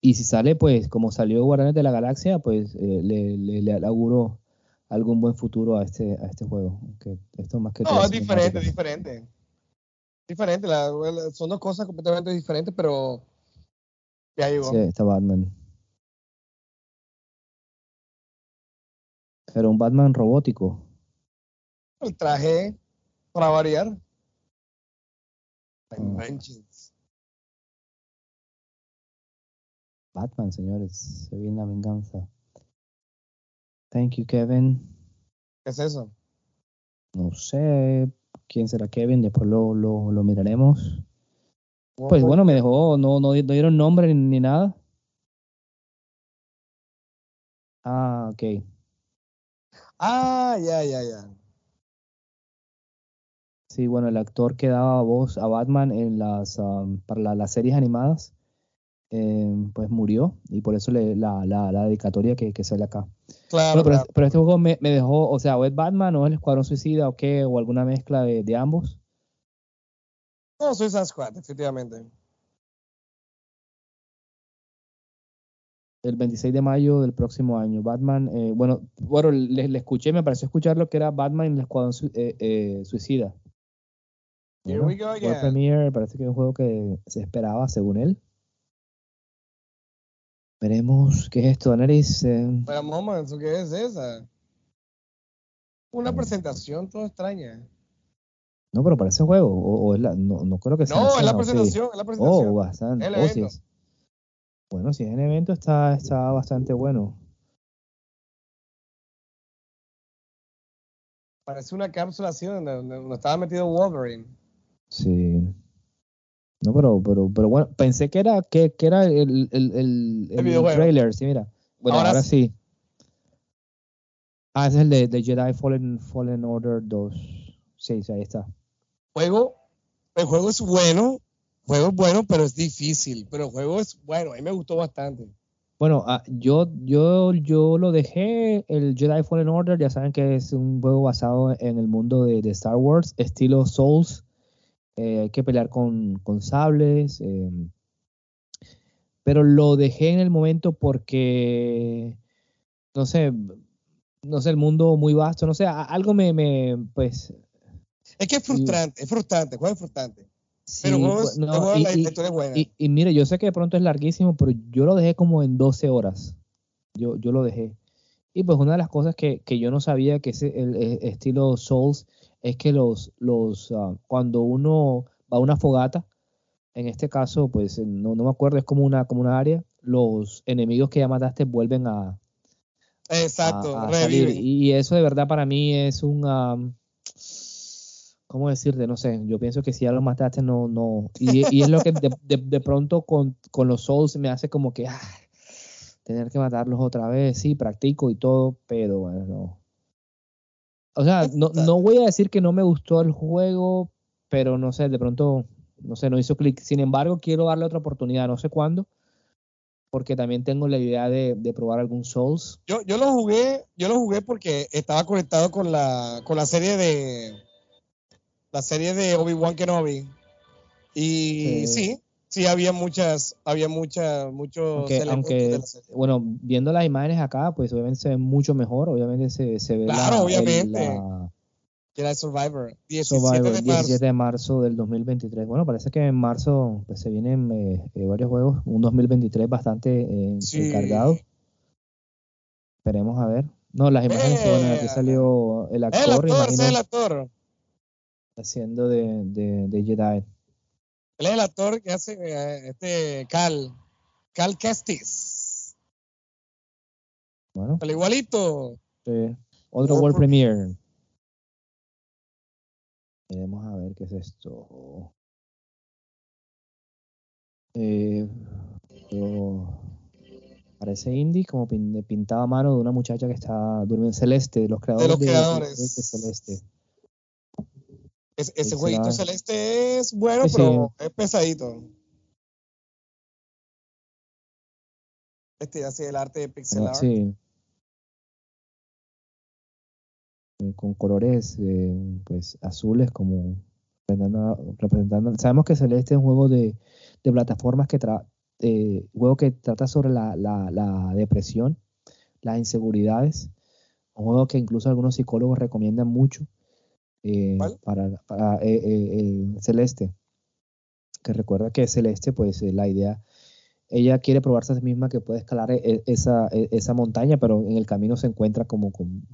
Y si sale, pues, como salió Guardianes de la Galaxia, pues eh, le, le, le auguro algún buen futuro a este, a este juego. aunque esto más que No, es diferente, diferente. Diferente, la- la- son dos cosas completamente diferentes, pero ya llegó. Sí, está Batman. Pero un Batman robótico. El traje, para variar. Vengeance. Batman, señores. Se viene la venganza. Thank you, Kevin. ¿Qué es eso? No sé quién será Kevin, después lo, lo, lo miraremos. Pues bueno, me dejó, no, no, no dieron nombre ni, ni nada. Ah, ok. Ah, ya, ya, ya. Sí, bueno, el actor que daba voz a Batman en las, um, para la- las series animadas, eh, pues murió y por eso le- la, la, la dedicatoria que, que sale acá. Claro, Bueno, pero, claro. pero este juego me, me dejó, o sea, o es Batman o es el Escuadrón Suicida o qué, o alguna mezcla de, de ambos. No, Suicide Squad, definitivamente. El 26 de mayo del próximo año. Batman, eh, bueno, bueno, le, le escuché, me pareció escuchar lo que era Batman en el Escuadrón Su- eh, eh, Suicida. Here Bueno, we go again. Premiere, parece que es un juego que se esperaba, según él. Veremos qué es esto. Eh, Pero, moments, ¿qué es esa? Una presentación toda extraña. no, pero para ese juego, o, o es la, no, no creo que sea. No, es la presentación, es la Oh, presentación. bastante. El oh, sí evento. es. Bueno, si es en evento, está, está bastante bueno. Parece una cápsula así donde, donde- donde estaba metido Wolverine. Sí. No, pero, pero, pero bueno, pensé que era, que, que era el, el, el, el videojuego. trailer, sí, mira. Bueno, Ahora ahora, sí. Ah, ese es el de, de Jedi Fallen, Fallen Order 2. Sí, sí, ahí está. Juego, el juego es bueno, el juego es bueno, pero es difícil. Pero el juego es bueno, a mí me gustó bastante. Bueno, ah, yo, yo, yo lo dejé, el Jedi Fallen Order, ya saben que es un juego basado en el mundo de, de Star Wars, estilo Souls. Eh, hay que pelear con, con sables. eh, pero lo dejé en el momento porque, no sé, no sé, el mundo muy vasto, no sé, algo me, me pues... Es que es frustrante, es frustrante, juego es frustrante. Pero no, y, la, historia es buena. Y, mire, yo sé que de pronto es larguísimo, pero yo lo dejé como en 12 horas. Yo, yo lo dejé. Y pues una de las cosas que, que yo no sabía que ese, el, estilo Souls es que los, los ah, cuando uno va a una fogata, en este caso, pues no, no, me acuerdo, es como una, como una área, los enemigos que ya mataste vuelven a... Exacto, Y eso de verdad para mí es un... Um, ¿Cómo decirte? No sé, yo pienso que si ya los mataste, no... no y, y es lo que de, de, pronto con, con, los Souls me hace como que... Ah, tener que matarlos otra vez, sí, practico y todo, pero bueno, no. O sea, no, no voy a decir que no me gustó el juego, pero no sé, de pronto no sé, no hizo clic. Sin embargo, quiero darle otra oportunidad, no sé cuándo, porque también tengo la idea de, probar algún Souls. Yo, yo lo jugué, yo lo jugué porque estaba conectado con la, con la serie de la serie de Obi-Wan Kenobi. Y sí, sí, había muchas, había muchas, muchos aunque, bueno, viendo las imágenes acá, pues obviamente se ve mucho mejor, obviamente se, se ve claro, obviamente. Jedi Survivor, 17, de, marzo. del 2023. Bueno, parece que en marzo pues, se vienen eh, eh, varios juegos, un 2023 bastante eh, cargado. Esperemos a ver. No, las imágenes son aquí salió el actor. El actor, el actor. Haciendo de, de, Jedi. Él es el actor que hace este Cal, Cal Kestis. Bueno. El igualito. Sí. Otro World Premiere. Vamos a ver qué es esto. Eh, parece indie, como pintaba a mano de una muchacha que está durmiendo celeste, de los creadores de, los creadores. de, celeste. Ese jueguito celeste es bueno, pero es pesadito. Este así el arte de pixel art. Sí. Eh, con colores eh, pues azules como representando, sabemos que Celeste es un juego de, plataformas que eh, juego que trata sobre la, depresión las inseguridades un juego que incluso algunos psicólogos recomiendan mucho para, para Celeste que recuerda que Celeste pues la idea ella quiere probarse a sí misma que puede escalar esa, esa montaña, pero en el camino se encuentra como con,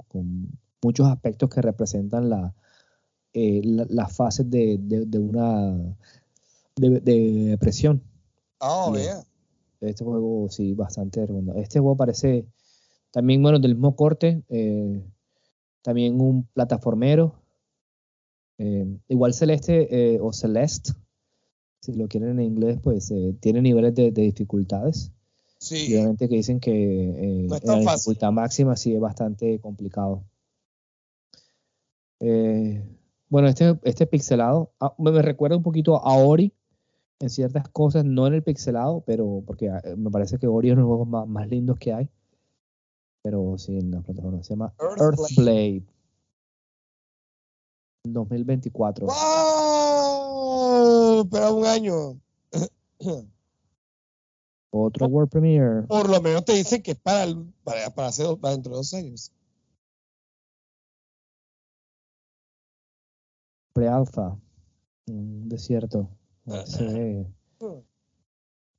muchos aspectos que representan la, eh, las fases de, de, una de, depresión. Oh, Este juego, sí, bastante. Este juego parece también, bueno, del mismo corte, eh, también un plataformero. Eh, igual Celeste o Celeste, si lo quieren en inglés, pues tiene niveles de, dificultades. Sí. obviamente que dicen que la dificultad máxima sí es bastante complicado. Eh, bueno, este, este pixelado ah, me, recuerda un poquito a Ori en ciertas cosas, no en el pixelado, pero porque ah, me parece que Ori es uno de los juegos más, lindos que hay. Pero sí, en la plataforma se llama Earthblade. 2024. ¡Wow! Pero un año. Otro World Premiere. Por lo menos te dicen que es para, para, para, hacer, para dentro de dos años. pre-alpha, un desierto. Se ve,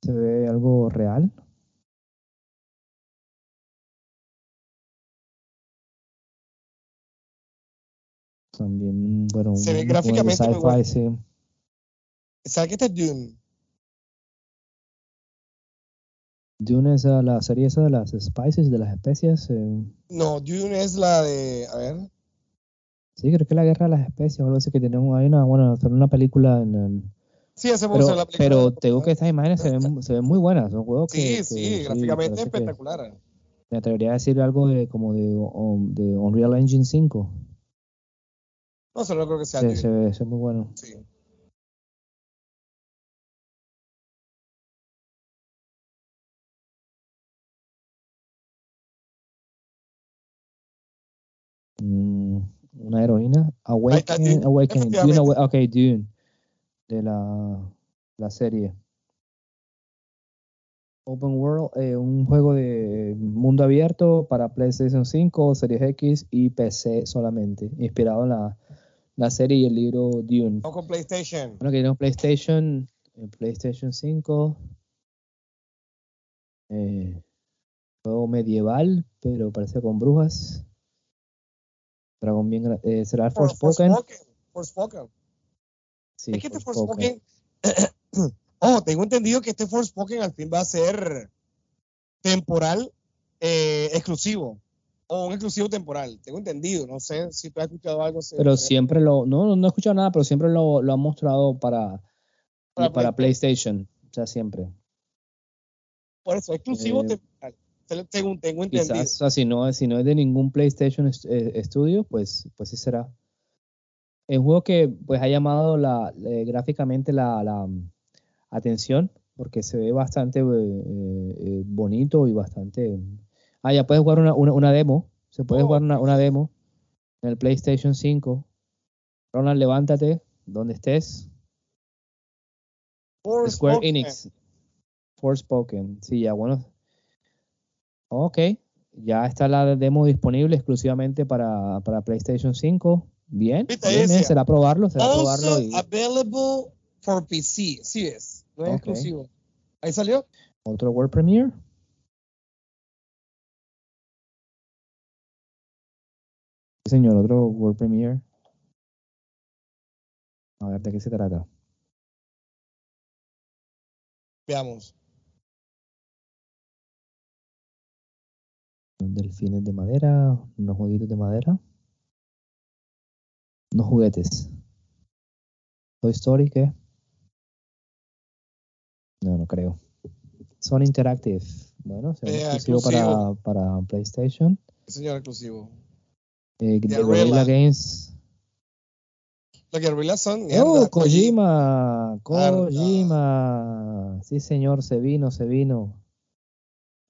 se ve algo real. También, bueno, se ve gráficamente muy bueno. Sí. ¿Sabes qué este es Dune? Dune es la serie esa de las spices, de las especias. Eh. No, Dune es la de, a ver, Sí, creo que la guerra de las especies o algo así que tenemos ahí una, bueno, una película en el, Sí, hacemos pero, la película. Pero tengo que estas imágenes se ven, se ven muy buenas, son juegos que... Sí, sí, gráficamente espectacular. Me atrevería a decir algo de como de, de Unreal Engine 5. No, solo creo que sea. Sí, se ve, se ve muy bueno. Sí. una heroína. Awakening, Awakening. Dune, ok, Dune. De la, la serie. Open World, eh, un juego de mundo abierto para PlayStation 5, Series X y PC solamente, inspirado en la, la serie y el libro Dune. No con PlayStation. Bueno, que tenemos PlayStation, eh, PlayStation 5, eh, juego medieval, pero parece con brujas. Dragón bien, eh, será For- Forspoken. Forspoken. Sí, es que este. Forspoken. oh, tengo entendido que este Forspoken al fin va a ser temporal eh, exclusivo. O un exclusivo temporal. Tengo entendido. No sé si tú has escuchado algo. Pero siempre lo, no, no he escuchado nada, pero siempre lo, lo han mostrado para, Para para, PlayStation. O sea, siempre. Por eso, exclusivo Eh, temporal. Se- Según tengo entendido. Quizás, o sea, si no, si no es de ningún PlayStation eh, Studio, pues, pues sí será. Es un juego que pues ha llamado la, eh, gráficamente la, la, mm, atención porque se ve bastante eh, bonito y bastante... Ah, ya puedes jugar una, una, una demo. Se puede Oh, jugar una, una demo en el PlayStation 5. Ronald, levántate donde estés. Square Forspoken. Enix. Forspoken. Sí, ya, bueno. Ok. Ya está la demo disponible exclusivamente para, para PlayStation 5. Bien. Bien, decía. será probarlo, será probarlo. Y available for PC. Sí es. No es exclusivo. Ahí salió. otro World Premiere. Señor, otro World Premiere. A ver, ¿de qué se trata? Veamos. Delfines de madera, unos jueguitos de madera. Unos juguetes. Toy Story, ¿qué? No, no creo. Son Interactive. Bueno, se Eh, exclusivo para, para PlayStation. Señor exclusivo. Eh, de Guerrilla. Guerrilla Games. Los guerrillas son. Oh, Kojima. Kojima. Sí, señor, se vino, se vino.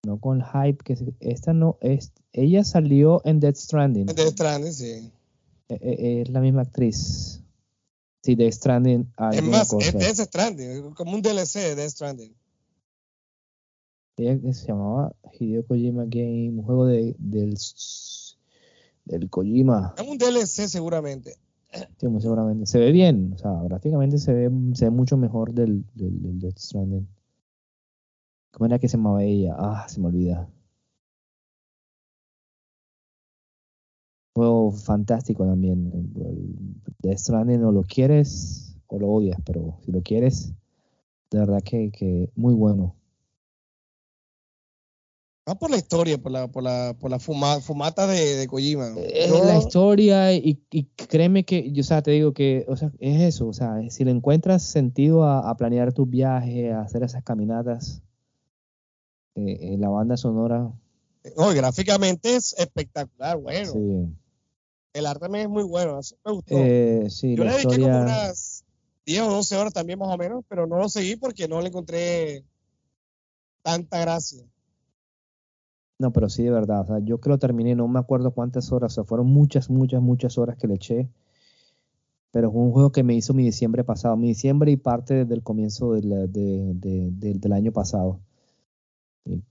No con el hype que se- esta no es. Ella salió en Death Stranding. De Stranding, sí. Eh, eh, es la misma actriz. Sí, Death Stranding. Es más, cosa. es de Death Stranding. Como un DLC de Death Stranding. Ella que se llamaba Hideo Kojima Game, un juego de, del, del Kojima. Es un DLC seguramente. Sí, muy seguramente. Se ve bien, o sea, gráficamente se ve, se ve mucho mejor del, del, del Death Stranding. ¿Cómo era que se llamaba ella? Ah, se me olvida. Juego fantástico también. El Death Stranding o lo quieres o lo odias, pero si lo quieres, de verdad que, que muy bueno. Va por la historia, por la, por la, por la fuma- fumata de, de Kojima. Es Yo- la historia y, y créeme que, yo, o sea, te digo que, o sea, es eso, o sea, si le encuentras sentido a, a planear tus viajes, a hacer esas caminatas, eh, eh, la banda sonora, no, gráficamente es espectacular, bueno. sí, El arte también es muy bueno, eso me gustó. Eh, sí, Yo le dediqué como historia, unas 10 o 12 horas también más o menos, pero no lo seguí porque no le encontré tanta gracia. No, pero sí, de verdad, o sea, yo que lo terminé, no me acuerdo cuántas horas, o sea, fueron muchas, muchas, muchas horas que le eché, pero fue un juego que me hizo mi diciembre pasado, mi diciembre y parte del comienzo del, de- de- del- del año pasado.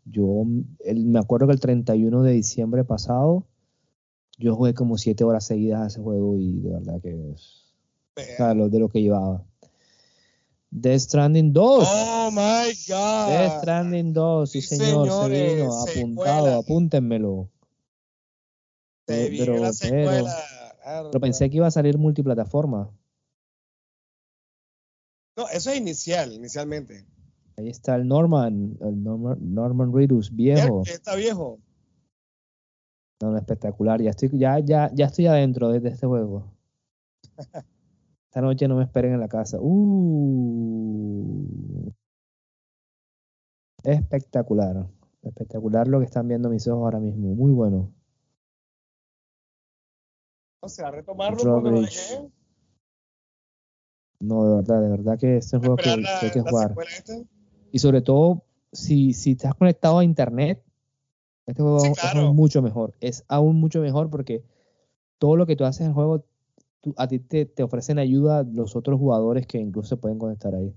Yo el- me acuerdo que el 31 de diciembre pasado, yo jugué como siete horas seguidas a ese juego y de verdad que es o sea, lo, de lo que llevaba. Death Stranding 2. Oh my God. Death Stranding 2, sí, Sí, señor, señores, se vino, secuela. apuntado, apúntenmelo. Se Eh, pero- la secuela. Pero pensé que iba a salir multiplataforma. No, eso es inicial, inicialmente. Ahí está el Norman, el Norman, Norman Reedus, viejo. Está viejo. No, no, espectacular. Ya estoy, ya, ya, ya estoy adentro de, de este juego. Esta noche no me esperen en la casa. Uh. Espectacular. Espectacular lo que están viendo mis ojos ahora mismo. Muy bueno. O sea, retomarlo cuando lo dejé. No, de verdad, de verdad que este es un juego que, la, hay que jugar. Y sobre todo, si, si estás conectado a internet, este juego Sí, es aún mucho mejor. Es aún mucho mejor porque todo lo que tú haces en el juego, tú- a ti te, te ofrecen ayuda los otros jugadores que incluso se pueden conectar ahí.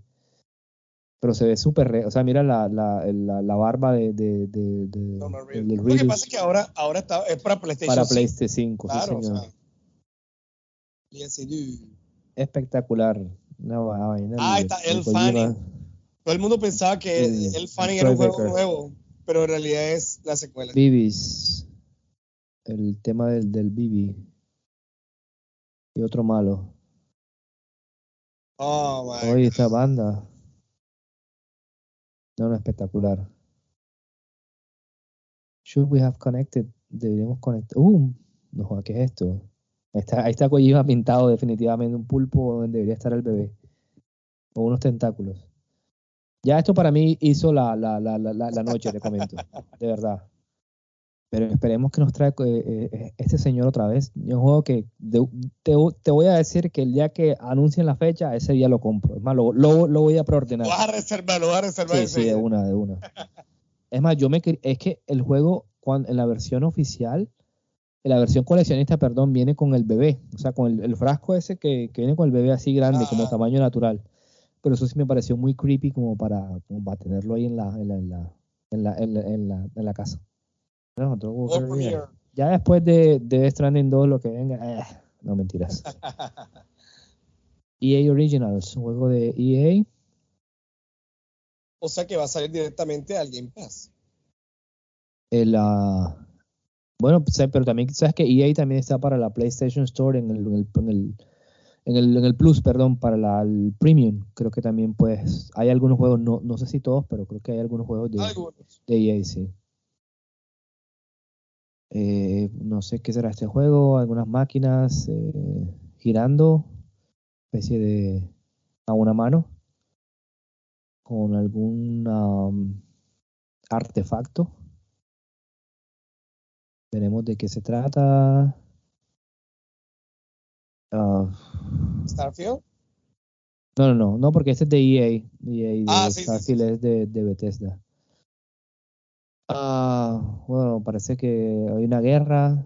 Pero se ve súper, re- o sea, mira la, la, la, la barba de, de, de, del Reedus. Lo que pasa es que ahora, ahora está, es para PlayStation para 5, PlayStation 5, sí, Claro, o sea. Espectacular. Vaina. Ah, está Kojima. Fanning. Todo el mundo pensaba que El- el Fanning el era un juego Baker. nuevo, pero en realidad es la secuela. Bibis. El tema del, del Bibi. Y otro malo. Oh, God. esta banda. No, no, espectacular. Should we have connected? Deberíamos conectar. Uh, no ¿qué es esto? Ahí está, ahí está Kojima pintado definitivamente un pulpo donde debería estar el bebé. O unos tentáculos. Ya esto para mí hizo la, la, la, la, noche, te comento. De verdad. Pero esperemos que nos traiga eh, eh, este señor otra vez. Yo juego que de- te, te voy a decir que el día que anuncien la fecha, ese día lo compro. Es más, lo, lo, lo voy a preordenar. Lo vas a reservar, lo vas a reservar. Sí, sí, de enseguida. una, de una. Es más, yo me es que el juego cuan- en la versión oficial, en la versión coleccionista, perdón, viene con el bebé, o sea, con el, el frasco ese que, que viene con el bebé así grande, como Ah. tamaño natural. Pero eso sí me pareció muy creepy como para, como para tenerlo ahí en la, en la, en la, en la, en la, en la casa. Ya después de, de Death Stranding 2, lo que venga, eh, no mentiras. EA Originals, un juego de EA. O sea que va a salir directamente al Game Pass. El, ah, bueno, pero también sabes que EA también está para la PlayStation Store en el, en el, en el, en el, en el Plus, perdón, para la, el Premium. Creo que también pues hay algunos juegos, no, no sé si todos, pero creo que hay algunos juegos de, Algunos. de EA, sí. Eh, no sé qué será este juego, algunas máquinas eh, girando, especie de a una mano, con algún um, artefacto. Veremos de qué se trata. Ah, Starfield. no, no, no, no, porque este es de EA. EA de Ah, sí, sí, Starfield sí, sí. es de, de Bethesda. Ah, bueno, parece que hay una guerra.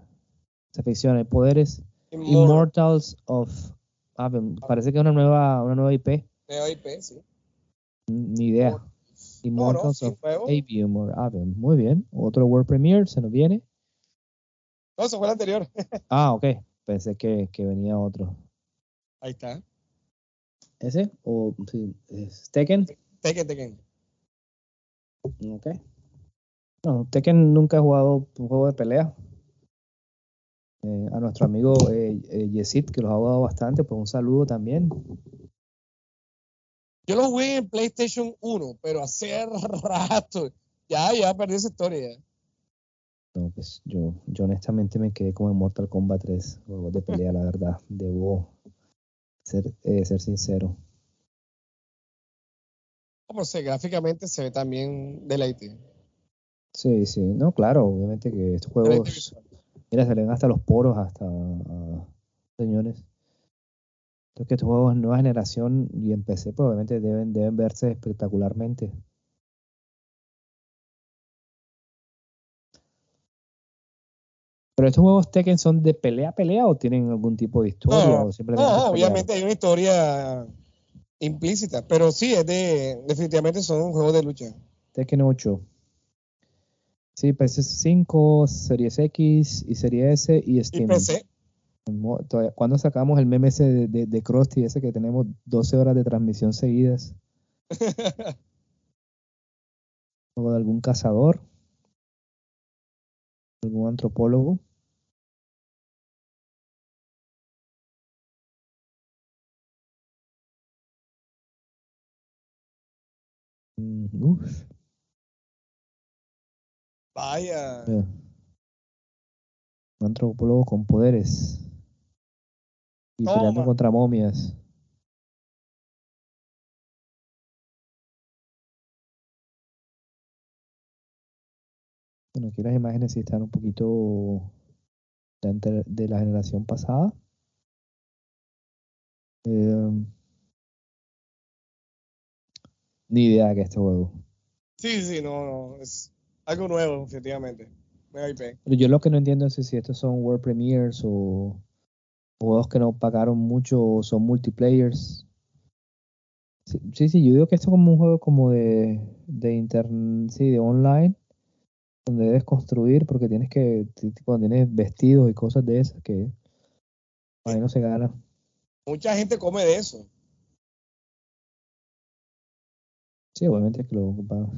Se ficción, hay poderes. Immortal. Immortals of Aven. Parece que es una nueva, una nueva IP. Neo IP, sí. Ni idea. No, no, Immortals sí, of. Avium or Aven. Muy bien. Otro World Premiere se nos viene. No, eso fue el anterior. Ah, ok. Pensé que, que venía otro. Ahí está. ¿Ese? O sí, Tekken. Tekken, Tekken. Ok. No, Tekken nunca he jugado un juego de pelea. Eh, a nuestro amigo eh, eh, Yesid, que los ha jugado bastante, pues un saludo también. Yo lo jugué en PlayStation 1, pero hace rato. Ya, ya perdí esa historia. No, pues yo, yo honestamente me quedé como en Mortal Kombat 3, juegos de pelea, la verdad. Debo ser, eh, ser sincero. Como sé, gráficamente se ve también deleite. Sí, sí, no, claro, obviamente que estos juegos, mira, se le hasta los poros, hasta señores. Entonces que estos juegos de nueva generación y en PC, pues obviamente deben, deben verse espectacularmente. Pero estos juegos Tekken son de pelea a pelea o tienen algún tipo de historia No, o simplemente No, obviamente hay una historia implícita, pero sí, es de, definitivamente son juegos de lucha. Tekken 8. Sí, PS5, Series X y Series S y Y Steam. PC, Mo- todavía- ¿Cuándo sacamos el meme ese de, de, de Krusty, ese que tenemos 12 horas de transmisión seguidas? O de algún cazador, algún antropólogo. Mm, uf, vaya. Un antropólogo con poderes. Y peleando Toma. contra momias. Bueno, aquí las imágenes sí están un poquito de, la generación pasada. Eh, ni idea de que este juego. Sí, sí, no, no, es algo nuevo, IP. Pero yo lo que no entiendo es si estos son World Premiers o, juegos que no pagaron mucho o son multiplayers. Sí, sí, sí, yo digo que esto es como un juego como de, de internet, sí, de online, donde debes construir porque tienes que, cuando tienes vestidos y cosas de esas que ahí no se gana. Mucha gente come de eso. Sí, obviamente que lo ocupas.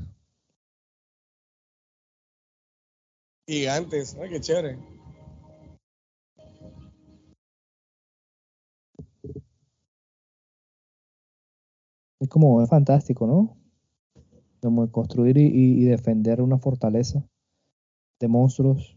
Gigantes, ay, qué chévere. Es como, es fantástico, ¿no? Como construir y, defender una fortaleza de monstruos.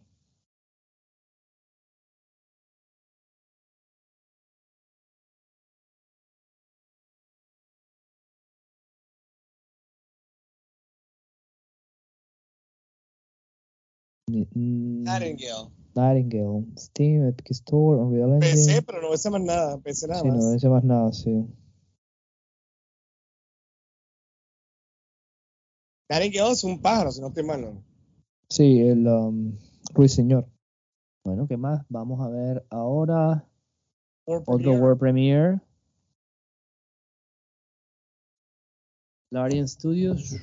Nightingale. Nightingale, Steam, Epic Store, Unreal PC, Engine. pero no ese más nada, PC nada Sí, más. no dice más nada, sí. Nightingale es un pájaro, si no estoy mal, ¿no? Sí, el um, Ruiseñor. Bueno, ¿qué más? Vamos a ver ahora World otro. World Premiere. Larian Studios.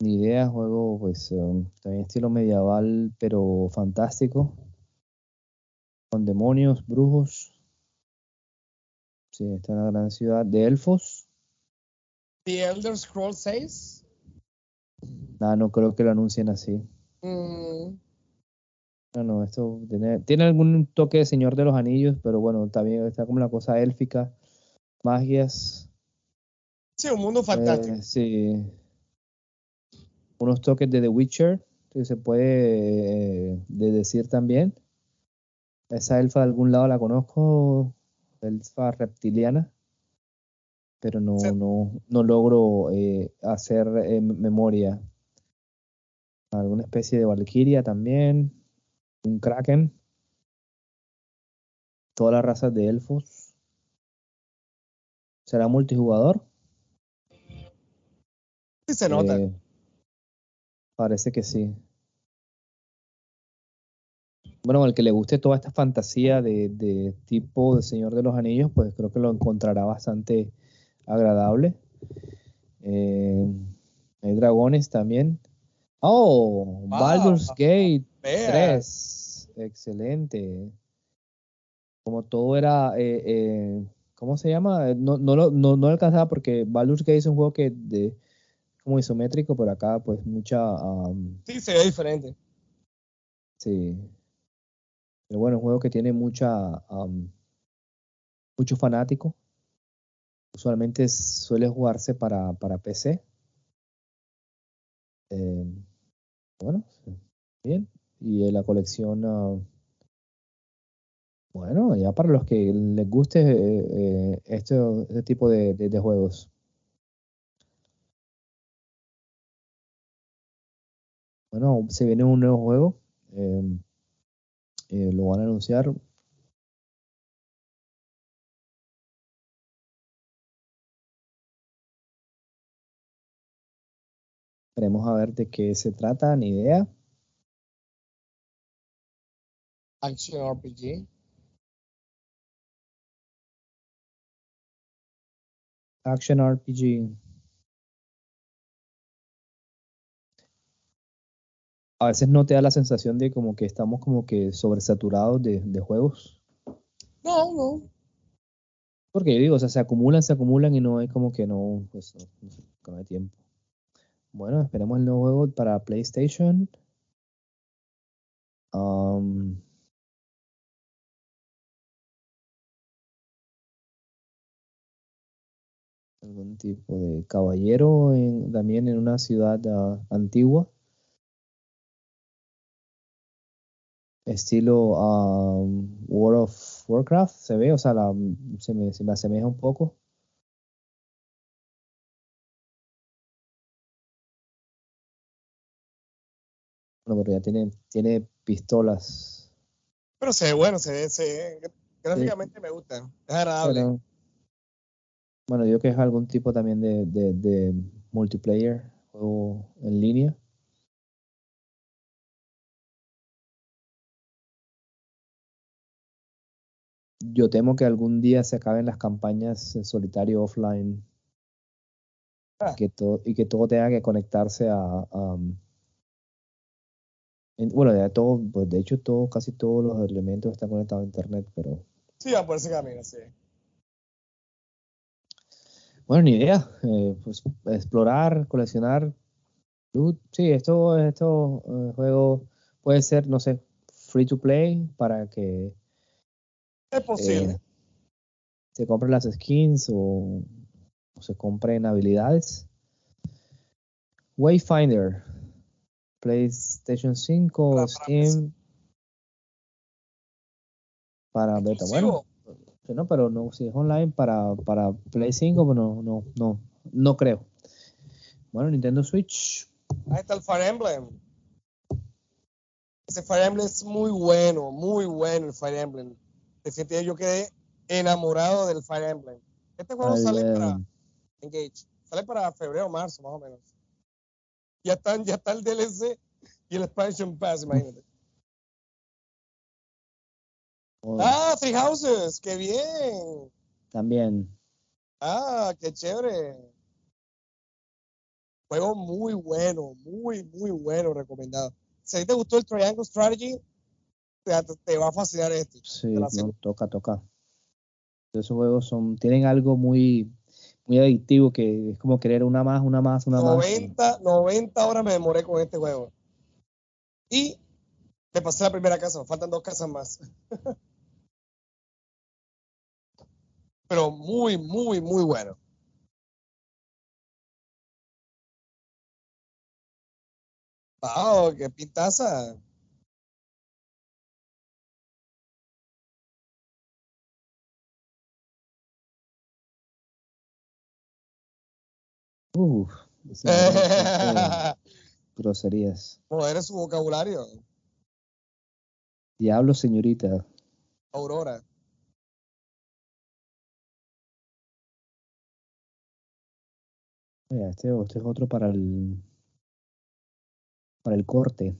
Ni idea, juego pues um, también estilo medieval, pero fantástico. Con demonios, brujos. Sí, está en la gran ciudad de elfos. The Elder Scrolls 6. Nada, no creo que lo anuncien así. Mm, No, no, esto tiene, tiene algún toque de Señor de los Anillos, pero bueno, también está como la cosa élfica, magias, sí, un mundo fantástico. eh, sí, unos toques de The Witcher, que se puede eh, de decir también. Esa elfa de algún lado la conozco, elfa reptiliana, pero no, Sí. no, no logro eh, hacer eh, memoria. Alguna especie de valquiria también, un kraken, todas las razas de elfos. ¿Será multijugador? Sí se nota. Parece que sí. Bueno, al que le guste toda esta fantasía de, de tipo de Señor de los Anillos, pues creo que lo encontrará bastante agradable. Eh, hay dragones también. Oh. Baldur's Gate. 3. Excelente. Como todo era, eh, eh, ¿cómo se llama? No, no, lo- no, no alcanzaba porque Baldur's Gate es un juego que de, como isométrico, pero acá pues mucha, am, Sí, se ve diferente. sí. Pero bueno, un juego que tiene mucha, am, mucho fanático. Usualmente suele jugarse para, para PC. Eh, bueno, bien. Y la colección, ah, bueno, ya para los que les guste eh, eh, este, este tipo de, de- de juegos. Bueno, se viene un nuevo juego. eh, eh, lo van a anunciar. Veremos a ver de qué se trata, ni idea. Action RPG. Action RPG. A veces no te da la sensación de como que estamos como que sobresaturados de, de juegos. No, no. Porque yo digo, o sea, se acumulan, se acumulan y no hay como que no, pues no, no hay tiempo. Bueno, esperemos el nuevo juego para PlayStation. Um, algún tipo de caballero en- también en una ciudad ah, antigua. Estilo um, World of Warcraft, se ve, o sea, la- se me, se me asemeja un poco. Bueno, pero ya tiene, tiene pistolas. Pero se ve bueno, se ve, se ve- Gráficamente me gusta. Es agradable. Pero, bueno, yo que es algún tipo también de, de, de multiplayer, juego en línea. Yo temo que algún día se acaben las campañas en solitario offline Ah. que todo, y que todo tenga que conectarse a, a, um, en- bueno, de todo, pues de hecho todo, casi todos los elementos están conectados a internet, pero Sí, va por ese camino, sí. bueno, ni idea, eh, pues explorar, coleccionar, loot, sí, esto, esto eh, juego puede ser, no sé, free to play para que Es posible. eh, se compren las skins o, o se compren habilidades. Wayfinder, PlayStation 5, Para- para Steam, para beta. Bueno, no, pero no, si es online para, para Play 5, pues no, no, no, no creo. Bueno, Nintendo Switch, Ahí está el Fire Emblem. Ese Fire Emblem es muy bueno, muy bueno el Fire Emblem. Definitivamente yo quedé enamorado del Fire Emblem. Este juego al, sale para Engage. Sale para febrero o marzo, más o menos. Ya están, ya está el DLC y el expansion pass, imagínate. Ah, Three Houses, qué bien. también. Ah, qué chévere. Juego muy bueno, muy, muy bueno, recomendado. Si a ti te gustó el Triangle Strategy, te, te va a fascinar este. Sí, Te no, toca, toca. Esos juegos son, tienen algo muy, muy adictivo que es como querer una más, una más, una más. 90, 90 horas me demoré con este juego. Y me pasé la primera casa, faltan dos casas más. Pero muy, muy, muy bueno. Wow, qué pintaza. Uf, groserías. Su vocabulario, Diablo, señorita. Aurora. Mira, este, este es otro para el para el corte.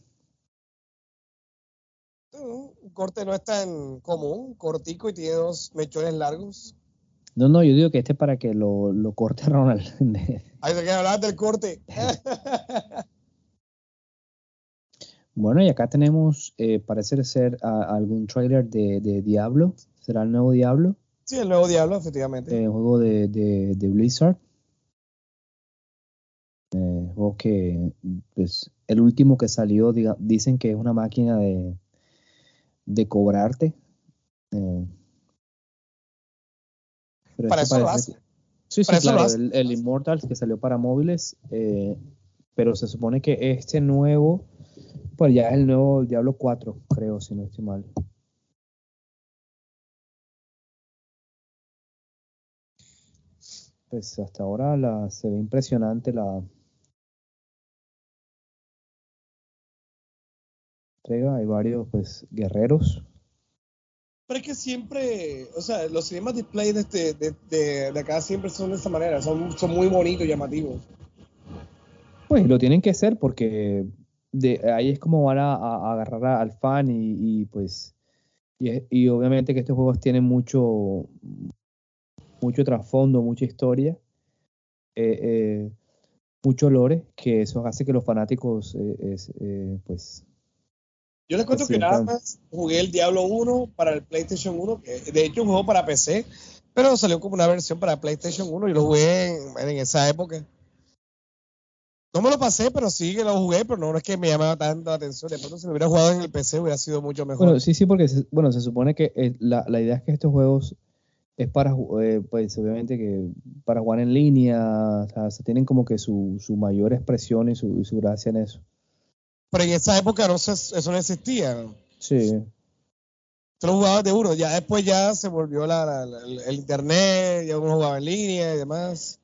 Mm, Un corte no es tan común, cortico y tiene dos mechones largos. No, no, yo digo que este es para que lo, lo corte Ronald. Ahí se queda hablar del corte. bueno, y acá tenemos, eh, parece ser a- algún trailer de, de Diablo. ¿Será el nuevo Diablo? sí, el nuevo diablo, efectivamente. Eh, juego de, de, de Blizzard. Eh, juego que, pues, el último que salió, diga- dicen que es una máquina de, de cobrarte. Eh, pero Para eso lo hace. Sí, sí, eso lo hace. el, el Immortals que salió para móviles, eh, pero se supone que este nuevo, pues ya es el nuevo Diablo 4, creo, si no estoy mal. Pues hasta ahora la, se ve impresionante la entrega, hay varios pues guerreros. Pero es que siempre, o sea, los cinemas display de, este, de, de, de acá siempre son de esta manera, son, son muy bonitos llamativos. Pues lo tienen que hacer porque ahí es como van a, agarrar al fan y, y, pues y, y obviamente que estos juegos tienen mucho mucho trasfondo, mucha historia, eh, eh, que eso hace que los fanáticos eh, eh, pues Yo les cuento que nada más jugué el Diablo 1 para el PlayStation 1, que de hecho un juego para PC, pero salió como una versión para PlayStation 1 y lo jugué en, en esa época. No me lo pasé, pero sí que lo jugué, pero no es que me llamaba tanto la atención. De pronto, si lo hubiera jugado en el PC, hubiera sido mucho mejor. Bueno, sí, sí, porque se, bueno, se supone que eh, la, la idea es que estos juegos es para, eh, pues obviamente que para jugar en línea, o sea, se tienen como que su, su mayor expresión y su, y su gracia en eso. Pero en esa época no se- eso no existía. Sí, Tú lo jugabas de uno, ya después ya se volvió la, la- la- el, internet, ya uno jugaba en línea y demás.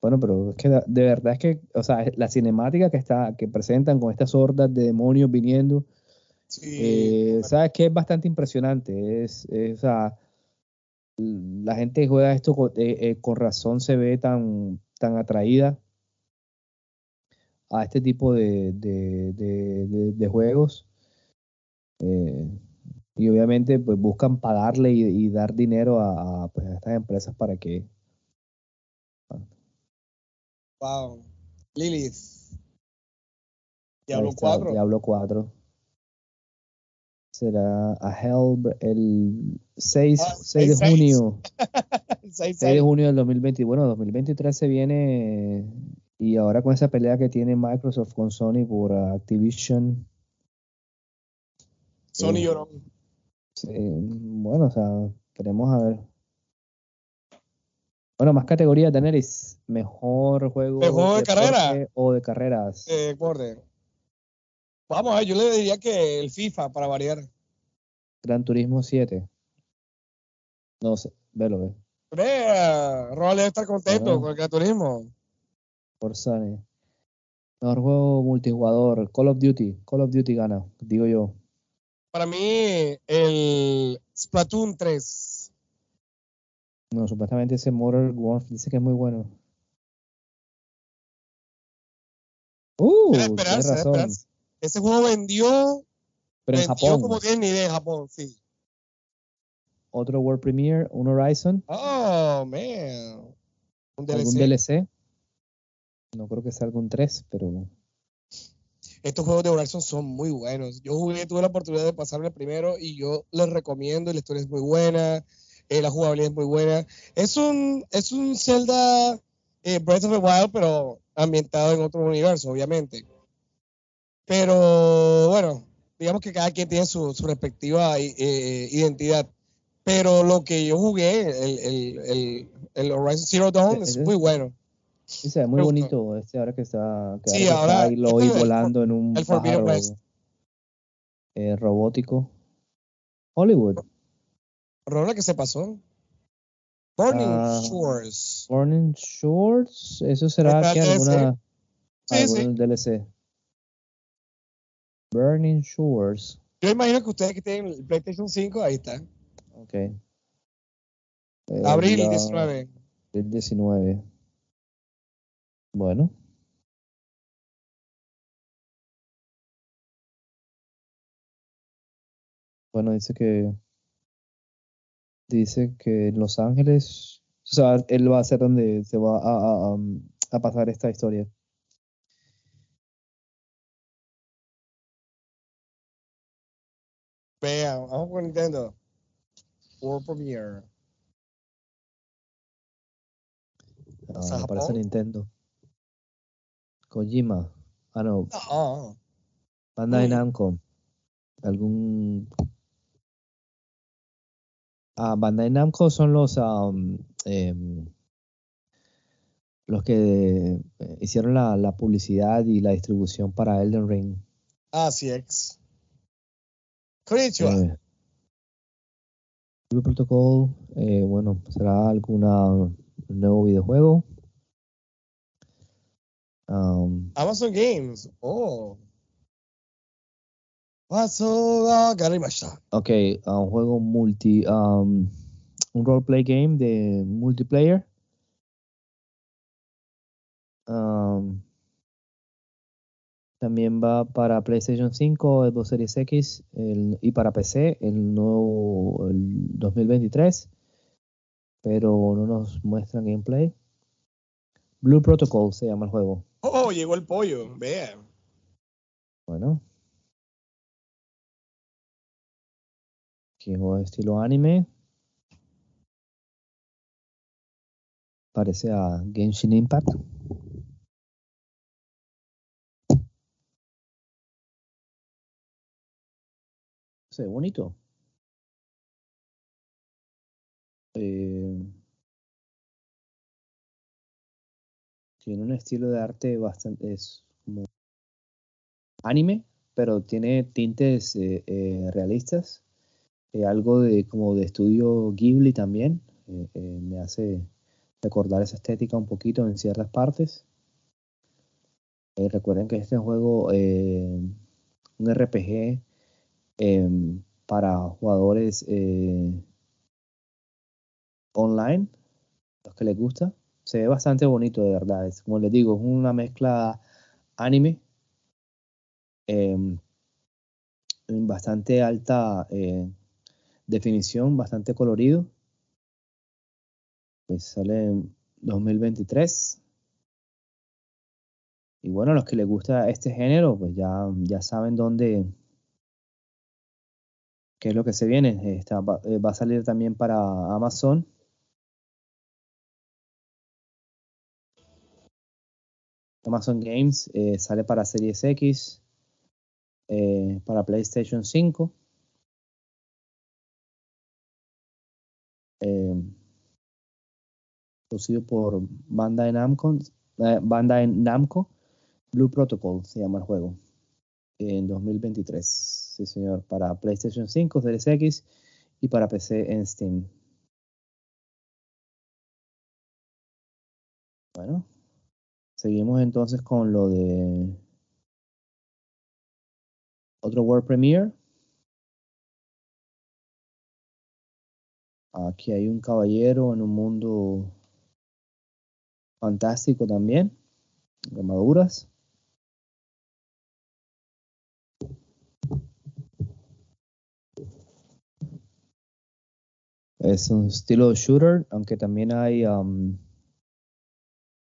bueno, pero es que de verdad es que, o sea, la cinemática que está, que presentan con estas hordas de demonios viniendo, Sí, eh, sabes que es bastante impresionante. Es, es, o sea, la gente que juega esto con, eh, eh, con razón se ve tan, tan atraída a este tipo de, de, de- de- juegos. Eh, y obviamente pues buscan pagarle y, dar dinero a, pues, a, estas empresas para que... Wow. Lilith. Diablo 4. Diablo 4. Será a Hell el 6, 6 ah, de junio. 6, 6 de junio del 2020. Bueno, 2023 se viene y ahora con esa pelea que tiene Microsoft con Sony por Activision. Sony eh, lloró. bueno, o sea, queremos a ver. Bueno, más categorías, Daenerys. Mejor juego. ¿Mejor de, carrera? O de carreras. Eh, Vamos a ver, yo le diría que el FIFA para variar. Gran Turismo 7. No sé, velo, ve. Vea, Roald debe estar contento con el Gran Turismo. Por Sony. Mejor juego multijugador, Call of Duty. Call of Duty gana, digo yo. Para mí, el Splatoon 3. No, supuestamente ese Modern Warfare dice que es muy bueno. Uh, tienes razón. Ese juego vendió. Pero en Japón. como tiene ni idea en Japón, sí. Otro World Premiere, un Horizon. Oh, man. Un DLC. ¿Algún DLC? No creo que sea algún 3, pero. Estos juegos de Horizon son muy buenos. Yo jugué, tuve la oportunidad de pasarme el primero y yo les recomiendo. La historia es muy buena, eh, la jugabilidad es muy buena. Es un, es un Zelda eh, Breath of the Wild, pero ambientado en otro universo, obviamente. Pero bueno, digamos que cada quien tiene su, respectiva eh, identidad. Pero lo que yo jugué, el, Horizon Zero Dawn, es, muy bueno. Sí, ve muy bonito este ahora que está, sí, ahora, ahí lo este volando en un pájaro, eh, robótico. Hollywood. Rola que se pasó. Burning uh, Shores. Burning Shores, eso será que alguna sí, sí. DLC. Burning Shores. Yo imagino que ustedes que tienen el PlayStation 5, ahí está. Ok. Abril 19. El 19. Bueno. Bueno, dice que dice que en Los Ángeles, o sea, él va a ser donde se va a, a, a pasar esta historia. Vea, vamos con Nintendo. World Premiere. Ah, aparece Nintendo. Kojima. Ah, no. No. Bandai Namco. Algún. Ah, Bandai Namco son los. Um, em, los que eh, hicieron la, la, publicidad y la distribución para Elden Ring. Ah, sí, ex. Eh, Blue Protocol, eh, bueno, será alguna nuevo videojuego. Um, Amazon Games, oh. Ok, un juego multi, um, un roleplay game de multiplayer. Um, también va para PlayStation 5, Xbox Series X y para PC el nuevo el 2023. Pero no nos muestran gameplay. Blue Protocol se llama el juego. Oh, llegó el pollo, vea. Bueno. Aquí juego de estilo anime. Parece a Genshin Impact. Bonito. Eh, tiene un estilo de arte bastante, es como anime, pero tiene tintes eh, eh, realistas, algo de como de estudio Ghibli también, me hace recordar esa estética un poquito en ciertas partes. recuerden que este juego, un RPG Em, para jugadores eh, online, los que les gusta. Se ve bastante bonito, de verdad. Es, como les digo, es una mezcla anime. Em, en bastante alta eh, definición, bastante colorido. Pues sale en 2023. Y bueno, los que les gusta este género, pues ya, ya saben dónde, qué es lo que se viene. Está, va, eh, va a salir también para Amazon. Amazon Games eh, sale para Series X, eh, para PlayStation 5. Eh, producido por Bandai Namco, Bandai Namco, Blue Protocol se llama el juego, en 2023. Sí, señor, para PlayStation 5, Series X y para PC en Steam. Bueno, seguimos entonces con lo de otro World Premiere. Aquí hay un caballero en un mundo fantástico también, armaduras. Es un estilo shooter, aunque también hay um,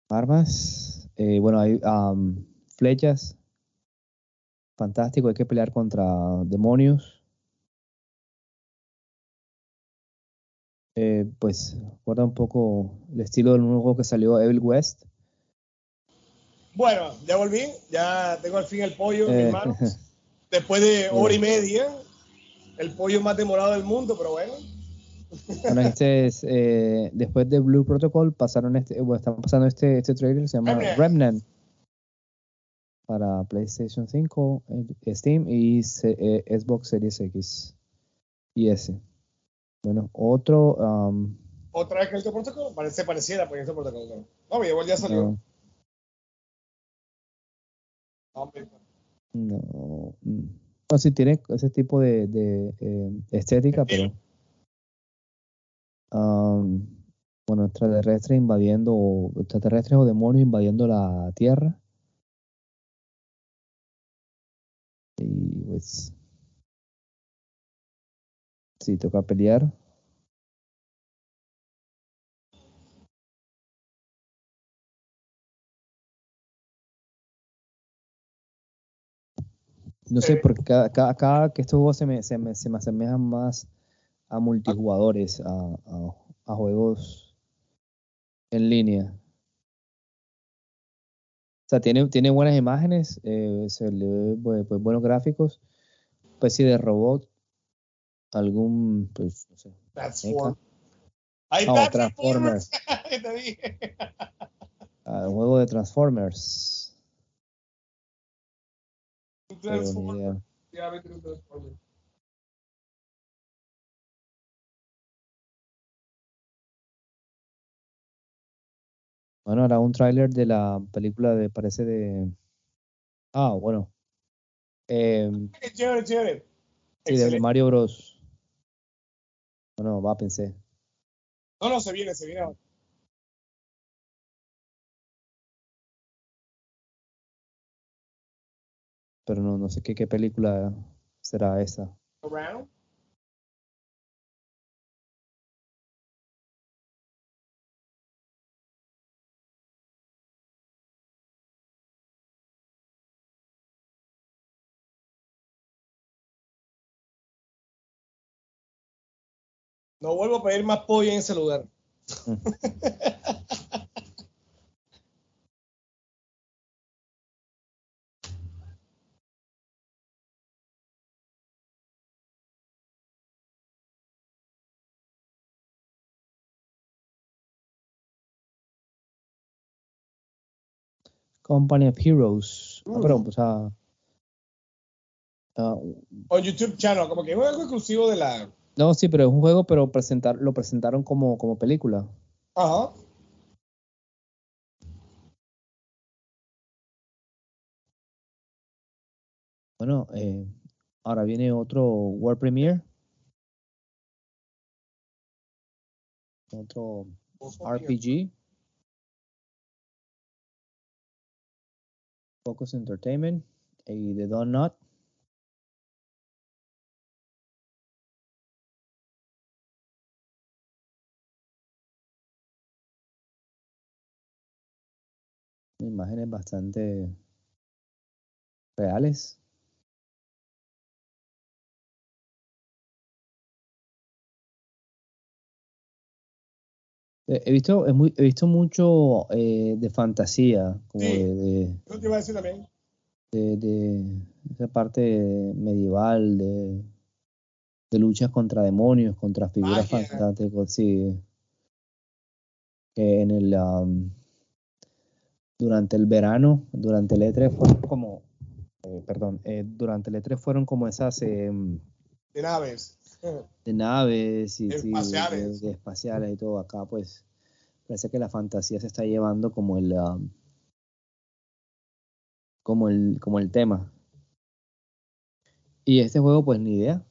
armas. Eh, bueno, hay um, flechas. Fantástico, hay que pelear contra demonios. Eh, pues recuerda un poco el estilo del nuevo juego que salió Evil West. Bueno, ya volví, ya tengo al fin el pollo en Eh, mis manos. Después de hora y media, el pollo más demorado del mundo, pero bueno. Bueno, este es, eh, después de Blue Protocol pasaron este, bueno, están pasando este, este trailer, se llama Remnant. Remnant para PlayStation 5, eh, Steam y eh, Xbox Series X y S. Bueno, otro, um, Otra vez que el protocolo, parece pareciera, pues este protocolo. No, no pero igual ya salió. no, mm, no, sí tiene ese tipo de, de, eh, estética, pero um, bueno, extraterrestres invadiendo, extraterrestres o demonios invadiendo la Tierra. Y pues. Sí, toca pelear. No sé, porque cada, cada, cada que estos juegos se me, se me, se me asemejan más a multijugadores, a, a, a juegos en línea. O sea, tiene, tiene buenas imágenes, eh, se le ve bu- pues, buenos gráficos, especie de robot, algún, pues, no sé, No, está Transformers. ¿Qué te dije? Ah, juego de Transformers. Pero Bueno, era un tráiler de la película de, parece de... Ah, bueno. Em, Qué chévere, chévere. sí, de. Mario Bros. Bueno, va, pensé. No, no, se viene, se viene. Pero no, no sé qué, qué película será esa. Around. No vuelvo a pedir más pollo en ese lugar. Company of Heroes. Ah, Mm. pero, o sea, ah, On YouTube Channel, como que es algo exclusivo de la. No, sí, pero es un juego, pero presentar, lo presentaron como, como película. Ajá. Bueno, eh, ahora viene otro World Premiere. Otro RPG. Focus Entertainment y The Donut. Imágenes bastante reales. Eh, He visto, he visto mucho eh, de fantasía, como Sí. de, de, Eso te iba a decir también. de- de esa parte medieval, de, de luchas contra demonios, contra figuras Magia. fantásticas, sí. Que en el am, durante el verano, durante el E3 fueron como, eh, perdón, eh, durante el E3 fueron como esas em, De naves. de naves y sí, de- Espaciales. de espaciales y todo. Acá pues parece que la fantasía se está llevando como el um, como el como el tema. Y este juego pues ni idea.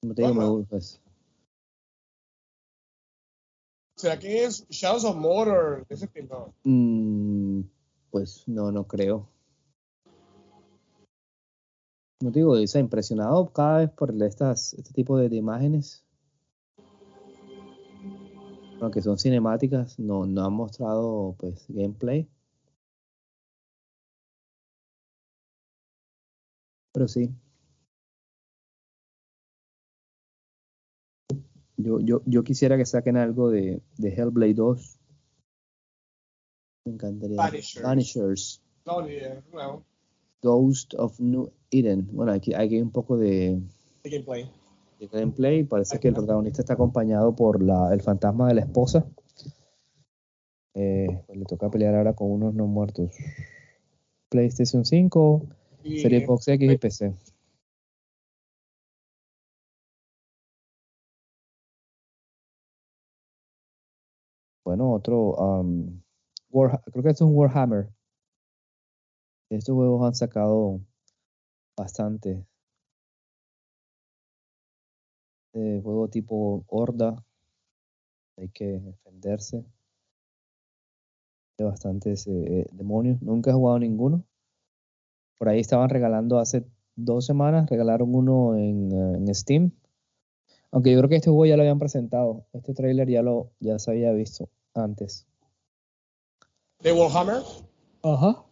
Como te digo, me Bueno. gusta, pues, ¿Será que es Shadows of Mordor? Ese tipo. mm, pues no, no creo. No te digo, sea, impresionado cada vez por estas, este tipo de, de imágenes. Aunque son cinemáticas, no, no han mostrado pues gameplay. Pero sí. Yo, yo, yo quisiera que saquen algo de, de Hellblade 2. Me encantaría. Vanishers. Vanishers. No, idea. No. Ghost of New Eden. Bueno, aquí, aquí hay un poco de, De gameplay. de gameplay. Parece que el protagonista está acompañado por la, el fantasma de la esposa. Eh, pues le toca pelear ahora con unos no muertos. PlayStation 5, Y, Serie Box X y PC. Bueno, otro. um, creo que esto es un Warhammer. Estos juegos han sacado bastante. Eh, juego tipo Horda. Hay que defenderse de bastantes eh, demonios. Nunca he jugado ninguno. Por ahí estaban regalando hace dos semanas, regalaron uno en, eh, Steam. Aunque yo creo que este juego ya lo habían presentado. Este tráiler ya lo ya se había visto antes. ¿De Warhammer? Ajá.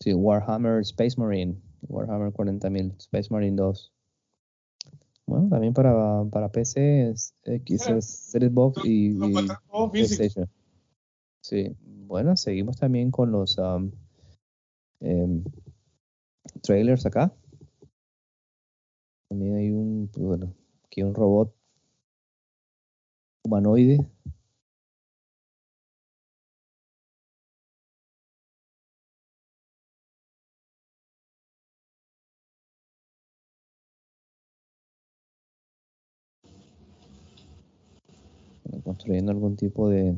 Sí, Warhammer Space Marine. Warhammer 40.000, Space Marine 2. Bueno, también para, para PC, es- X, Ah. es Series Box y, y. PlayStation. Sí, bueno, seguimos también con los um, trailers acá. También hay un, pues, bueno, aquí un robot humanoide. Construyendo algún tipo de,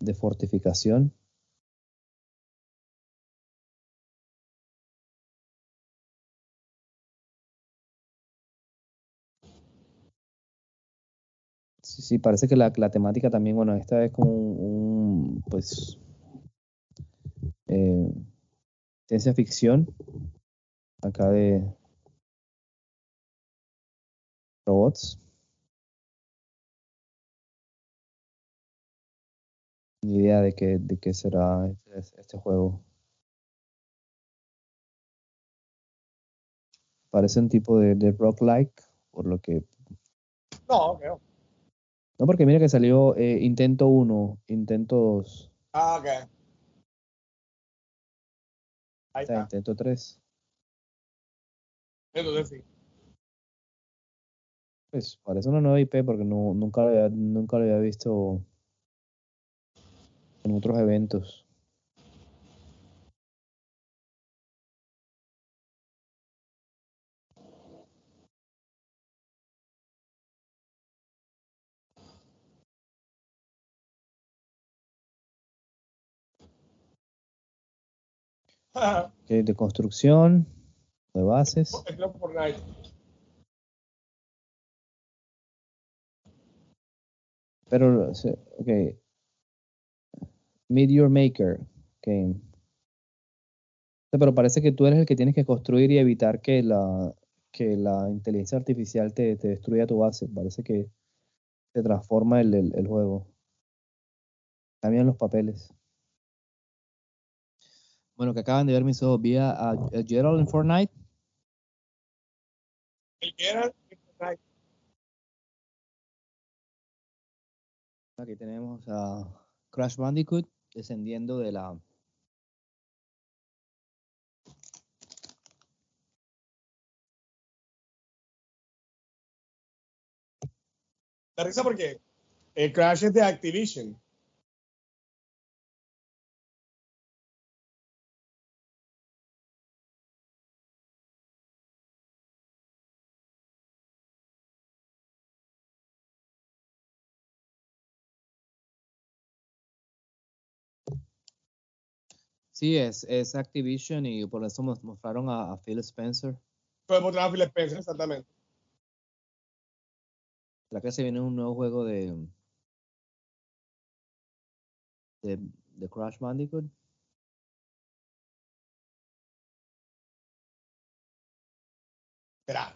de fortificación. Sí, sí, parece que la, la temática también, bueno, esta es como un, un, pues, eh, ciencia ficción, acá de robots. Ni idea de qué, de qué será este, este juego. Parece un tipo de, de roguelike, por lo que No, creo. No, porque mira que salió eh, intento 1, intento 2, Ah, ok. Ahí está. intento 3. Entonces sí. Pues parece una nueva IP porque no, nunca, lo había, nunca lo había visto en otros eventos. De construcción, de bases. Pero, ok. Meteor Maker Game. Pero parece que tú eres el que tienes que construir y evitar que la, que la inteligencia artificial te, te destruya tu base. Parece que se transforma el, el, el juego. Cambian los papeles. Bueno, que acaban de ver mis ojos. Vi a, a Gerald en Fortnite. El Gerald en Fortnite. Aquí tenemos a Crash Bandicoot descendiendo de la La risa porque el Crash es de Activision. Sí, es, es Activision y por eso nos mostraron a, a Phil Spencer. Fue mostrar a Phil Spencer, exactamente. La que se viene un nuevo juego de, de, de Crash Bandicoot. Espera.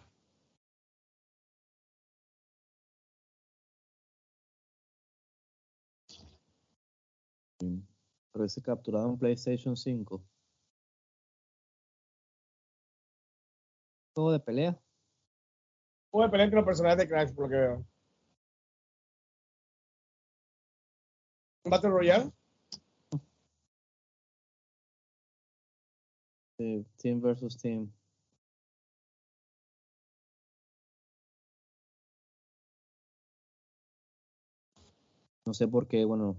Parece capturado en PlayStation 5. Juego de pelea. Juego de pelea entre los personajes de Crash, por lo que veo. ¿Un Battle Royale? Sí, team versus team. No sé por qué, bueno,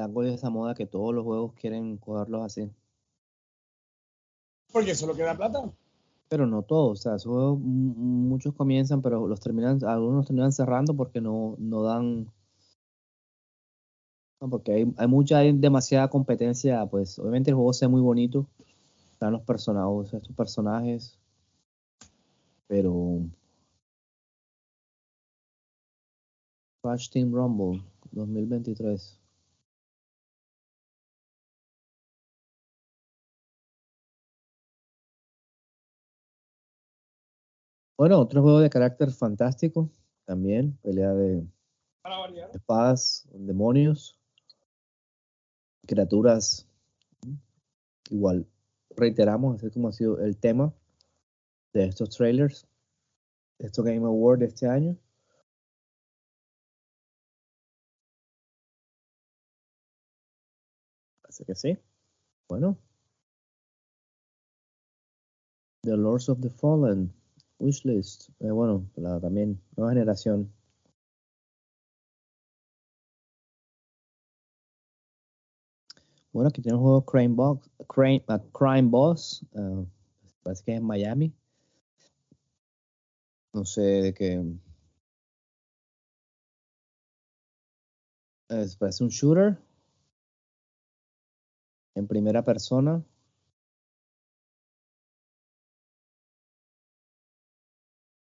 algo de esa moda que todos los juegos quieren cogerlos así. Porque eso es lo que da plata. Pero no todos, o sea, esos juegos muchos comienzan, pero los terminan, algunos los terminan cerrando porque no, no dan. No, porque hay, hay mucha, hay demasiada competencia, pues obviamente el juego sea muy bonito, están los personajes, estos personajes, pero Crash Team Rumble 2023. Bueno, otro juego de carácter fantástico, también, pelea de variar. espadas, demonios, criaturas. Igual, reiteramos, así como ha sido el tema de estos trailers, de estos Game Awards de este año. Parece que sí. Bueno. The Lords of the Fallen, Wishlist. Eh, bueno, la, también, nueva generación. Bueno, aquí tenemos un juego Crime Box, Crime, ah, Boss, ah, parece que es en Miami. No sé de qué. Es, parece un shooter en primera persona.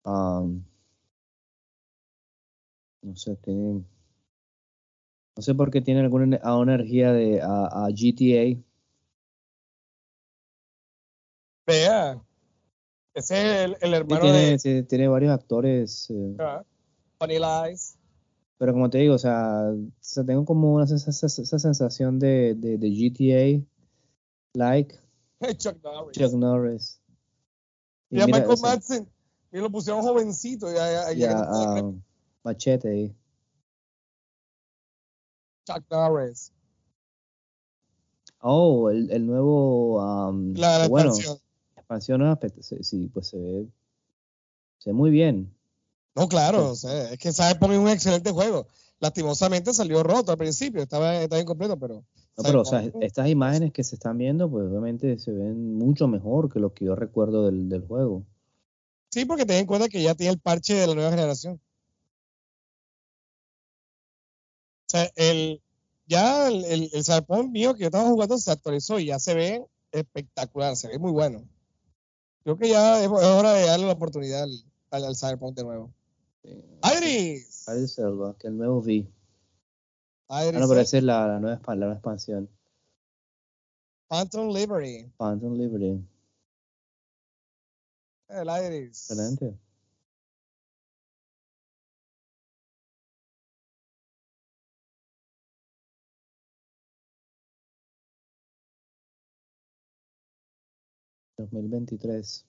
No sé, tiene. No sé por qué tiene alguna a una energía de a, a GTA. Vea. Ese es el, el Sí, hermano tiene, de sí, tiene varios actores, eh, ah, Ice. pero como te digo, o sea, o sea, tengo como una, esa, esa- esa sensación de, de, de GTA, like Chuck Norris. Chuck Norris. Y a mira, Michael Madsen. Y lo pusieron jovencito. Y y a Machete ahí. Chuck Norris. Oh, el, el nuevo, am, La, la bueno, expansión. expansión nueva, pe- sí, sí, pues se ve, se ve muy bien. No, claro, o sea, es que Cyberpunk es un excelente juego. Lastimosamente salió roto al principio, estaba, estaba incompleto, pero. No, pero, o sea, estas imágenes que se están viendo, pues obviamente se ven mucho mejor que lo que yo recuerdo del, del juego. Sí, porque ten en cuenta que ya tiene el parche de la nueva generación. O sea, el, ya el, el, el Cyberpunk mío que yo estaba jugando se actualizó y ya se ve espectacular, se ve muy bueno. Creo que ya es, es hora de darle la oportunidad al, al, al Cyberpunk de nuevo. Iris. Idris Selva, que el nuevo V. Ah, Iris no, pero esa es la, la nueva, la nueva expansión. Phantom Liberty. Phantom Liberty. El Iris. Excelente. ¿2023?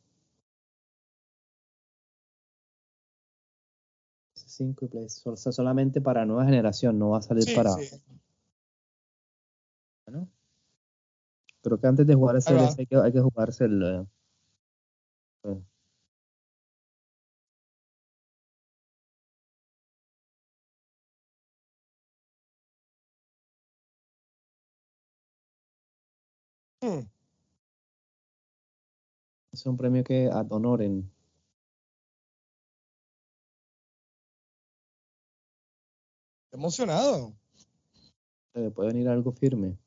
5 y Play. O sea, solamente para nueva generación, no va a salir Sí, para. sí. ¿no? Creo que antes de jugar va. DLC hay que, hay que jugarse el. eh, Hmm. es un premio que ad honoren. Emocionado. Eh, puede venir algo firme.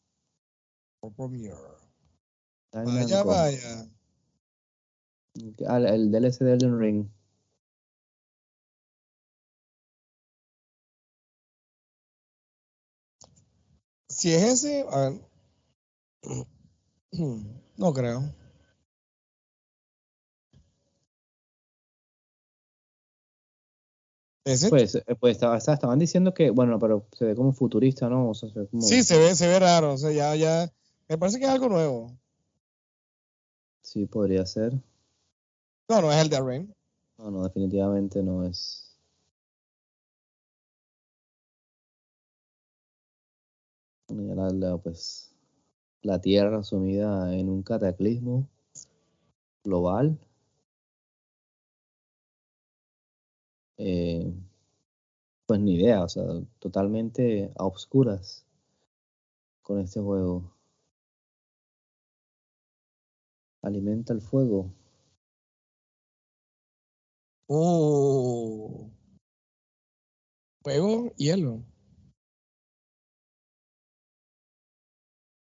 Time Vaya, vaya. Ah, el DLC de Elden Ring. Si es ese, a ver. No creo. ¿Ese? Pues, eh, pues estaba- estaba- estaban diciendo que, bueno, pero se ve como futurista, ¿no? O sea, se ve como, Sí, se ve, se ve raro. O sea, ya, ya. Me parece que es algo nuevo. sí, podría ser. No, no es el de Rain. No, no, definitivamente no es. Bueno, ya la, la, pues, la Tierra sumida en un cataclismo global. Eh, pues ni idea, o sea, totalmente a oscuras con este juego. Alimenta el fuego. Oh. Fuego, hielo.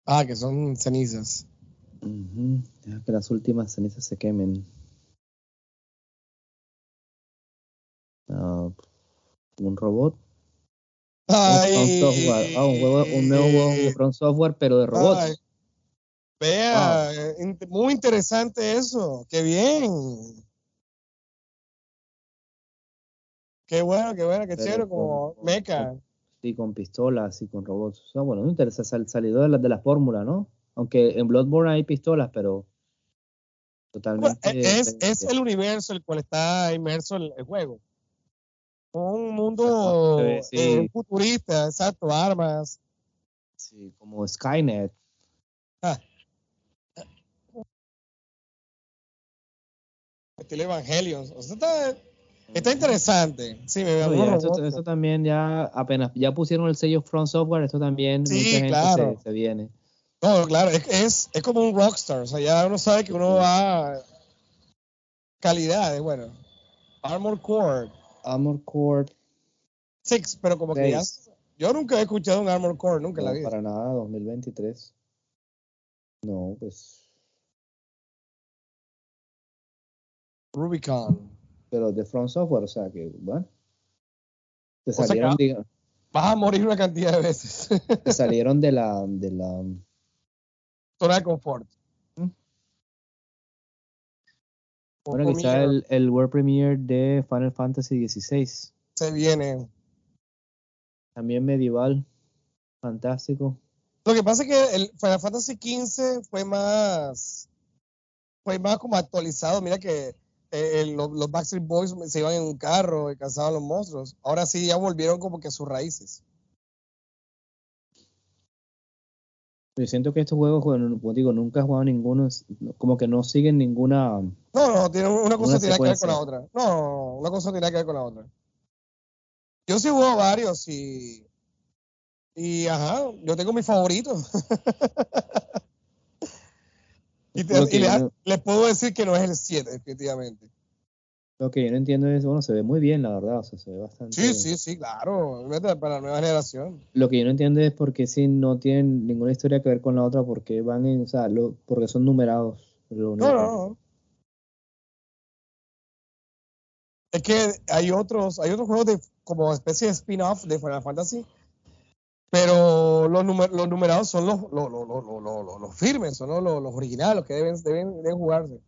Ah, que son cenizas. Ujú, Deja que las últimas cenizas se quemen. Ah, un robot. Ay. Software. Ah, un, juego, un nuevo juego de From Software, pero de robots. Ay. Vea, eh, muy interesante eso. Qué bien. Qué bueno, qué bueno, qué Pero chévere, como con- mecha. Sí, con pistolas y con robots. O sea, bueno, no interesa sal, salido de la, de la fórmula, ¿no? Aunque en Bloodborne hay pistolas, pero totalmente. e- es, es el universo el cual está inmerso el, el juego. Un mundo sí. eh, futurista, exacto, armas. Sí, como Skynet. Ah. Estilo Evangelion. O sea, está, está interesante. Sí, me No, veo ya, eso, eso también ya apenas ya pusieron el sello From Software, eso también Sí, mucha gente claro. se, se viene. No, claro, es, es, es como un rockstar. O sea, ya uno sabe que uno va. Calidad, bueno. Armor Core Armor Core 6, pero como que ya. Yo nunca he escuchado un Armor Core, nunca en la no, vida. para nada, 2023. No, pues, Rubicon. Pero de From Software, o sea que, bueno. Te salieron, Vas a morir una cantidad de veces. te salieron de la, de la, Zona de confort. Mm. Bueno, quizá el, el World Premiere de Final Fantasy XVI, Se viene. también medieval, fantástico. Lo que pasa es que el Final Fantasy XV fue más. Fue más como actualizado. Mira que eh, el- los, los Backstreet Boys se iban en un carro y cazaban los monstruos. Ahora sí ya volvieron como que a sus raíces. Yo siento que estos juegos, bueno, como digo, nunca he jugado ninguno, como que no siguen ninguna, No, no, tiene una cosa tiene que ver con la otra. No, no, no, una cosa tiene que ver con la otra. Yo sí juego varios y. Y ajá, yo tengo mi favorito. y te- y le- no- puedo decir que no es el 7, definitivamente. Lo que yo no entiendo es, bueno, se ve muy bien, la verdad, o sea, se ve bastante. Sí, sí, sí, claro. Para la nueva generación. Lo que yo no entiendo es por qué si no tienen ninguna historia que ver con la otra, por qué van en, o sea, lo, porque son numerados. No, no, no. Es que hay otros, hay otros juegos de como especie de spin-off de Final Fantasy Pero los, los numerados son los, los, los, los firmes, son los, originales, los que deben, deben, deben jugarse.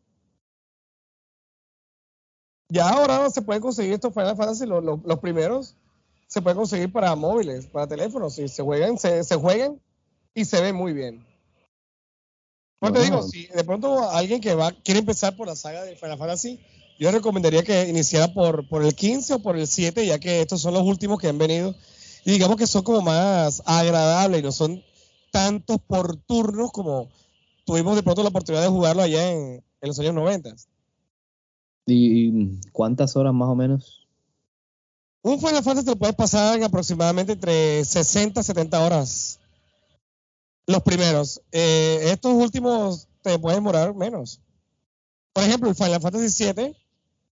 Ya ahora se pueden conseguir estos Final Fantasy, los, los, primeros, se pueden conseguir para móviles, para teléfonos, y se juegan, se, se juegan y se ven muy bien. Pues te digo, si de pronto alguien que va quiere empezar por la saga de Final Fantasy, yo recomendaría que iniciara por, por el 15 o por el 7, ya que estos son los últimos que han venido. Y digamos que son como más agradables y no son tantos por turnos como tuvimos de pronto la oportunidad de jugarlo allá en, en los años 90. ¿Y cuántas horas más o menos? Un Final Fantasy te lo puedes pasar en aproximadamente entre 60 y 70 horas. Los primeros. Eh, estos últimos te pueden demorar menos. Por ejemplo, el Final Fantasy VII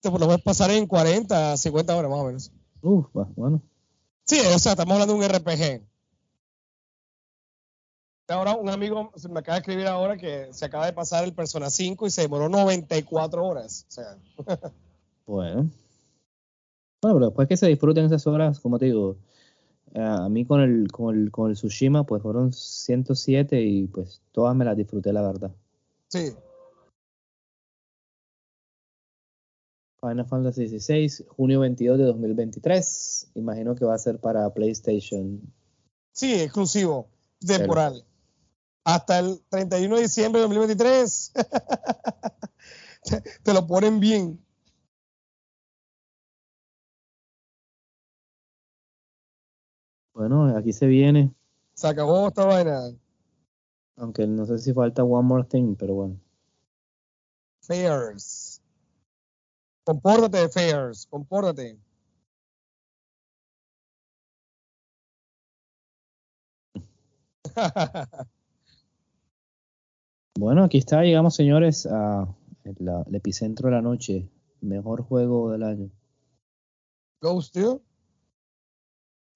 te lo puedes pasar en 40 a 50 horas más o menos. Uf, bueno. Sí, o sea, estamos hablando de un RPG. Ahora un amigo me acaba de escribir ahora que se acaba de pasar el Persona 5 y se demoró 94 horas. O sea. bueno. Bueno, pero después que se disfruten esas horas, como te digo, eh, a mí con el, con el, con el Tsushima pues fueron 107 y pues todas me las disfruté, la verdad. Sí. Final Fantasy XVI, junio 22 de 2023. Imagino que va a ser para PlayStation. Sí, exclusivo, temporal hasta el 31 de diciembre de 2023. te, lo ponen bien. Bueno, aquí se viene. Se acabó esta vaina. Aunque no sé si falta One More Thing, pero bueno. Fairs. Compórtate, Fairs. Compórtate. Bueno, aquí está, llegamos señores a el epicentro de la noche, mejor juego del año. Ghost, tío.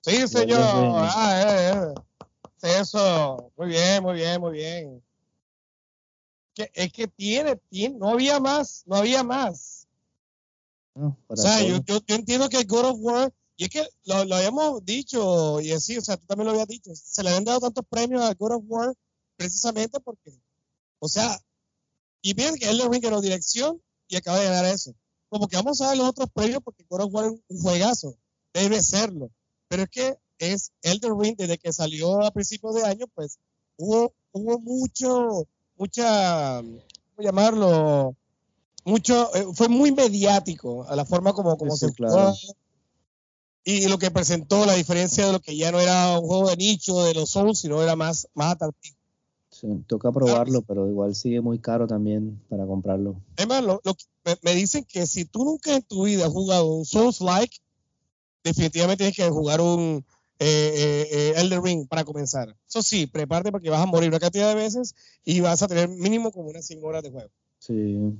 Sí, señor. Ah, eh, eh. Eso. Muy bien, muy bien, muy bien. Que, es que tiene, tiene, no había más, no había más. O sea, yo, yo, yo, entiendo que God of War, y es que lo, lo habíamos dicho, y así, o sea, tú también lo habías dicho, se le habían dado tantos premios a God of War precisamente porque o sea, y bien que él le ganó dirección y acaba de ganar eso. Como que vamos a ver los otros premios porque God of War es un juegazo. Debe serlo. Pero es que es Elden Ring desde que salió a principios de año, pues hubo, hubo mucho, mucha, ¿cómo llamarlo? Mucho, eh, fue muy mediático a la forma como, como se claro. Y lo que presentó la diferencia de lo que ya no era un juego de nicho de los Souls, sino era más, más atractivo toca probarlo, pero igual sigue muy caro también para comprarlo. Es más, lo, me, dicen que si tú nunca en tu vida has jugado un Souls-like, definitivamente tienes que jugar un eh, eh, eh, Elder Ring para comenzar. Eso sí, prepárate porque vas a morir una cantidad de veces y vas a tener mínimo como unas 5 horas de juego. Sí.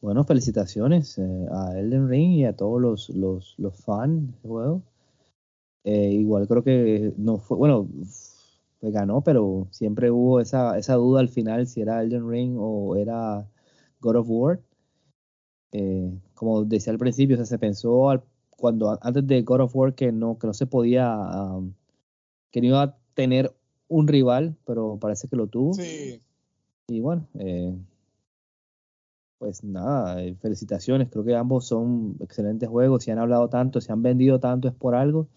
Bueno, felicitaciones a Elden Ring y a todos los, los, los fans del juego. Eh, igual creo que no fue, bueno, pues ganó, pero siempre hubo esa, esa duda al final si era Elden Ring o era God of War. Eh, como decía al principio, o sea, se pensó al, cuando antes de God of War que no, que no se podía, que no iba a tener un rival, pero parece que lo tuvo. Sí. Y bueno, eh, pues nada, felicitaciones, creo que ambos son excelentes juegos, si han hablado tanto, se han vendido tanto es por algo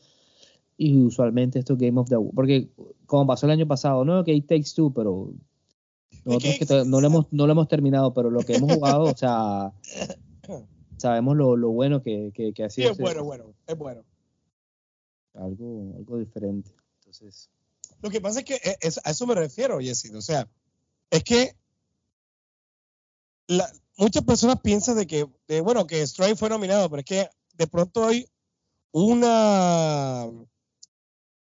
y usualmente esto Game of the porque como pasó el año pasado, no que It Takes Two, pero nosotros que no lo hemos no lo hemos terminado, pero lo que hemos jugado, o sea, sabemos lo, lo bueno que, que, ha sido. Sí, es bueno, bueno, es bueno. Algo, algo diferente. Entonces. Lo que pasa es que e, a eso me refiero, Jesse. O sea, es que la, muchas personas piensan de que, de, bueno, que Stray fue nominado, pero es que de pronto hay una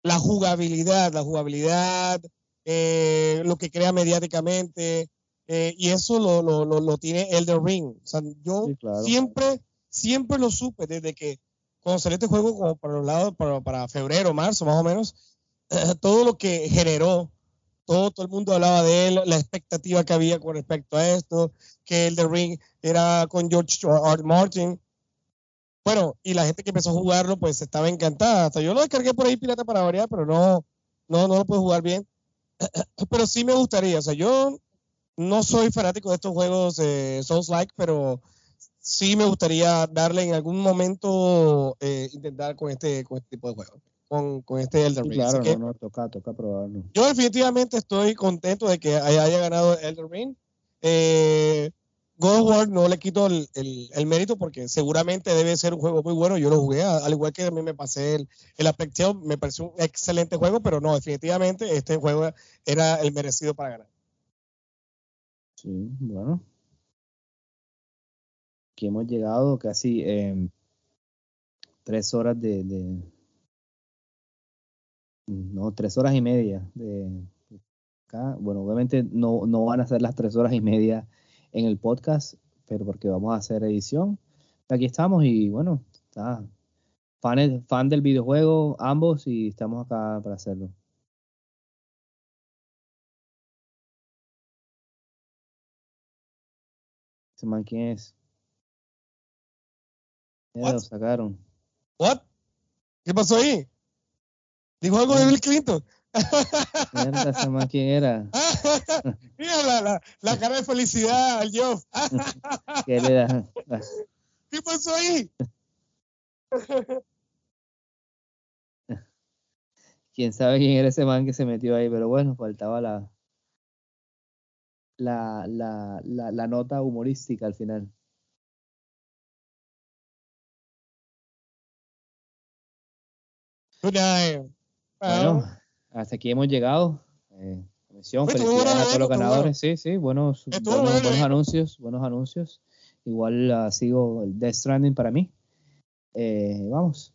la jugabilidad, la jugabilidad, eh, lo que crea mediáticamente, eh, y eso lo, lo, lo, tiene Elder Ring. O sea, yo siempre, siempre lo supe desde que cuando salió este juego como para los lados, para, para febrero, marzo más o menos, todo lo que generó, todo, todo el mundo hablaba de él, la expectativa que había con respecto a esto, que Elder Ring era con George R. Martin, Bueno, y la gente que empezó a jugarlo, pues estaba encantada. Hasta yo lo descargué por ahí pirata para variar, pero no, no, no lo puedo jugar bien. pero sí me gustaría. O sea, yo no soy fanático de estos juegos eh, Souls-like, pero sí me gustaría darle en algún momento eh, intentar con este, con este tipo de juegos. Con, con este Elder Ring. Claro, que no, no, toca, toca probarlo. yo definitivamente estoy contento de que haya, haya ganado Elder Ring. Eh, God of War no le quito el, el- el mérito porque seguramente debe ser un juego muy bueno. Yo lo jugué, al igual que a mí me pasé el, el Apex me pareció un excelente juego, pero no, definitivamente este juego era el merecido para ganar. Sí, bueno. Aquí hemos llegado casi tres horas de, de- No, tres horas y media de acá. Bueno, obviamente no, no van a ser las tres horas y media en el podcast, pero porque vamos a hacer edición. Aquí estamos y bueno, está. Fan, fan del videojuego, ambos, y estamos acá para hacerlo. ¿Ese man quién es? Ya What? lo sacaron. ¿What? ¿Qué pasó ahí? ¿Dijo algo de Bill Clinton? Mierda, ese man quién era. Mira la, la, la cara de felicidad al Geoff. ¿Qué le da? ¿Qué pasó ahí? Quién sabe quién era ese man que se metió ahí, pero bueno, faltaba la la, la, la, la nota humorística al final. Good night. Bueno, hasta aquí hemos llegado. Eh, comisión, felicidades a todos los ganadores. Sí, sí, buenos, buenos, buenos evento. anuncios, buenos anuncios. Igual ah, sigo el Death Stranding para mí. Eh, vamos.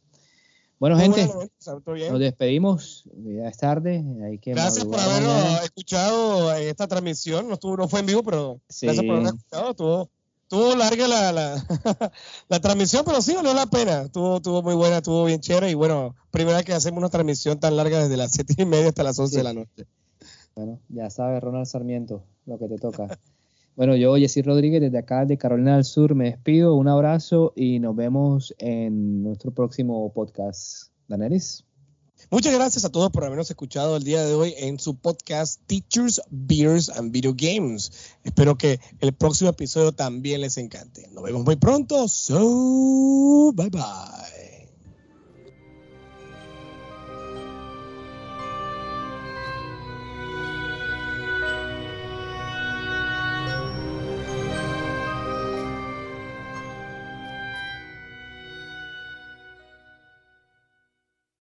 Bueno, Muy gente, bueno nos despedimos. Ya es tarde. Hay que Gracias por habernos escuchado en esta transmisión. No, estuvo, no fue en vivo, pero Sí. gracias por habernos escuchado. Estuvo, estuvo larga la, la, la transmisión, pero sí valió la pena. Estuvo, estuvo muy buena, estuvo bien chévere. Y bueno, primera vez que hacemos una transmisión tan larga desde las siete y media hasta las 11 Sí. de la noche. Bueno, ya sabes, Ronald Sarmiento, lo que te toca. Bueno, yo, Jessy Rodríguez, desde acá de Carolina del Sur, me despido. Un abrazo y nos vemos en nuestro próximo podcast. Danelis. Muchas gracias a todos por habernos escuchado el día de hoy en su podcast Teachers, Beers and Video Games. Espero que el próximo episodio también les encante. Nos vemos muy pronto. So, bye bye.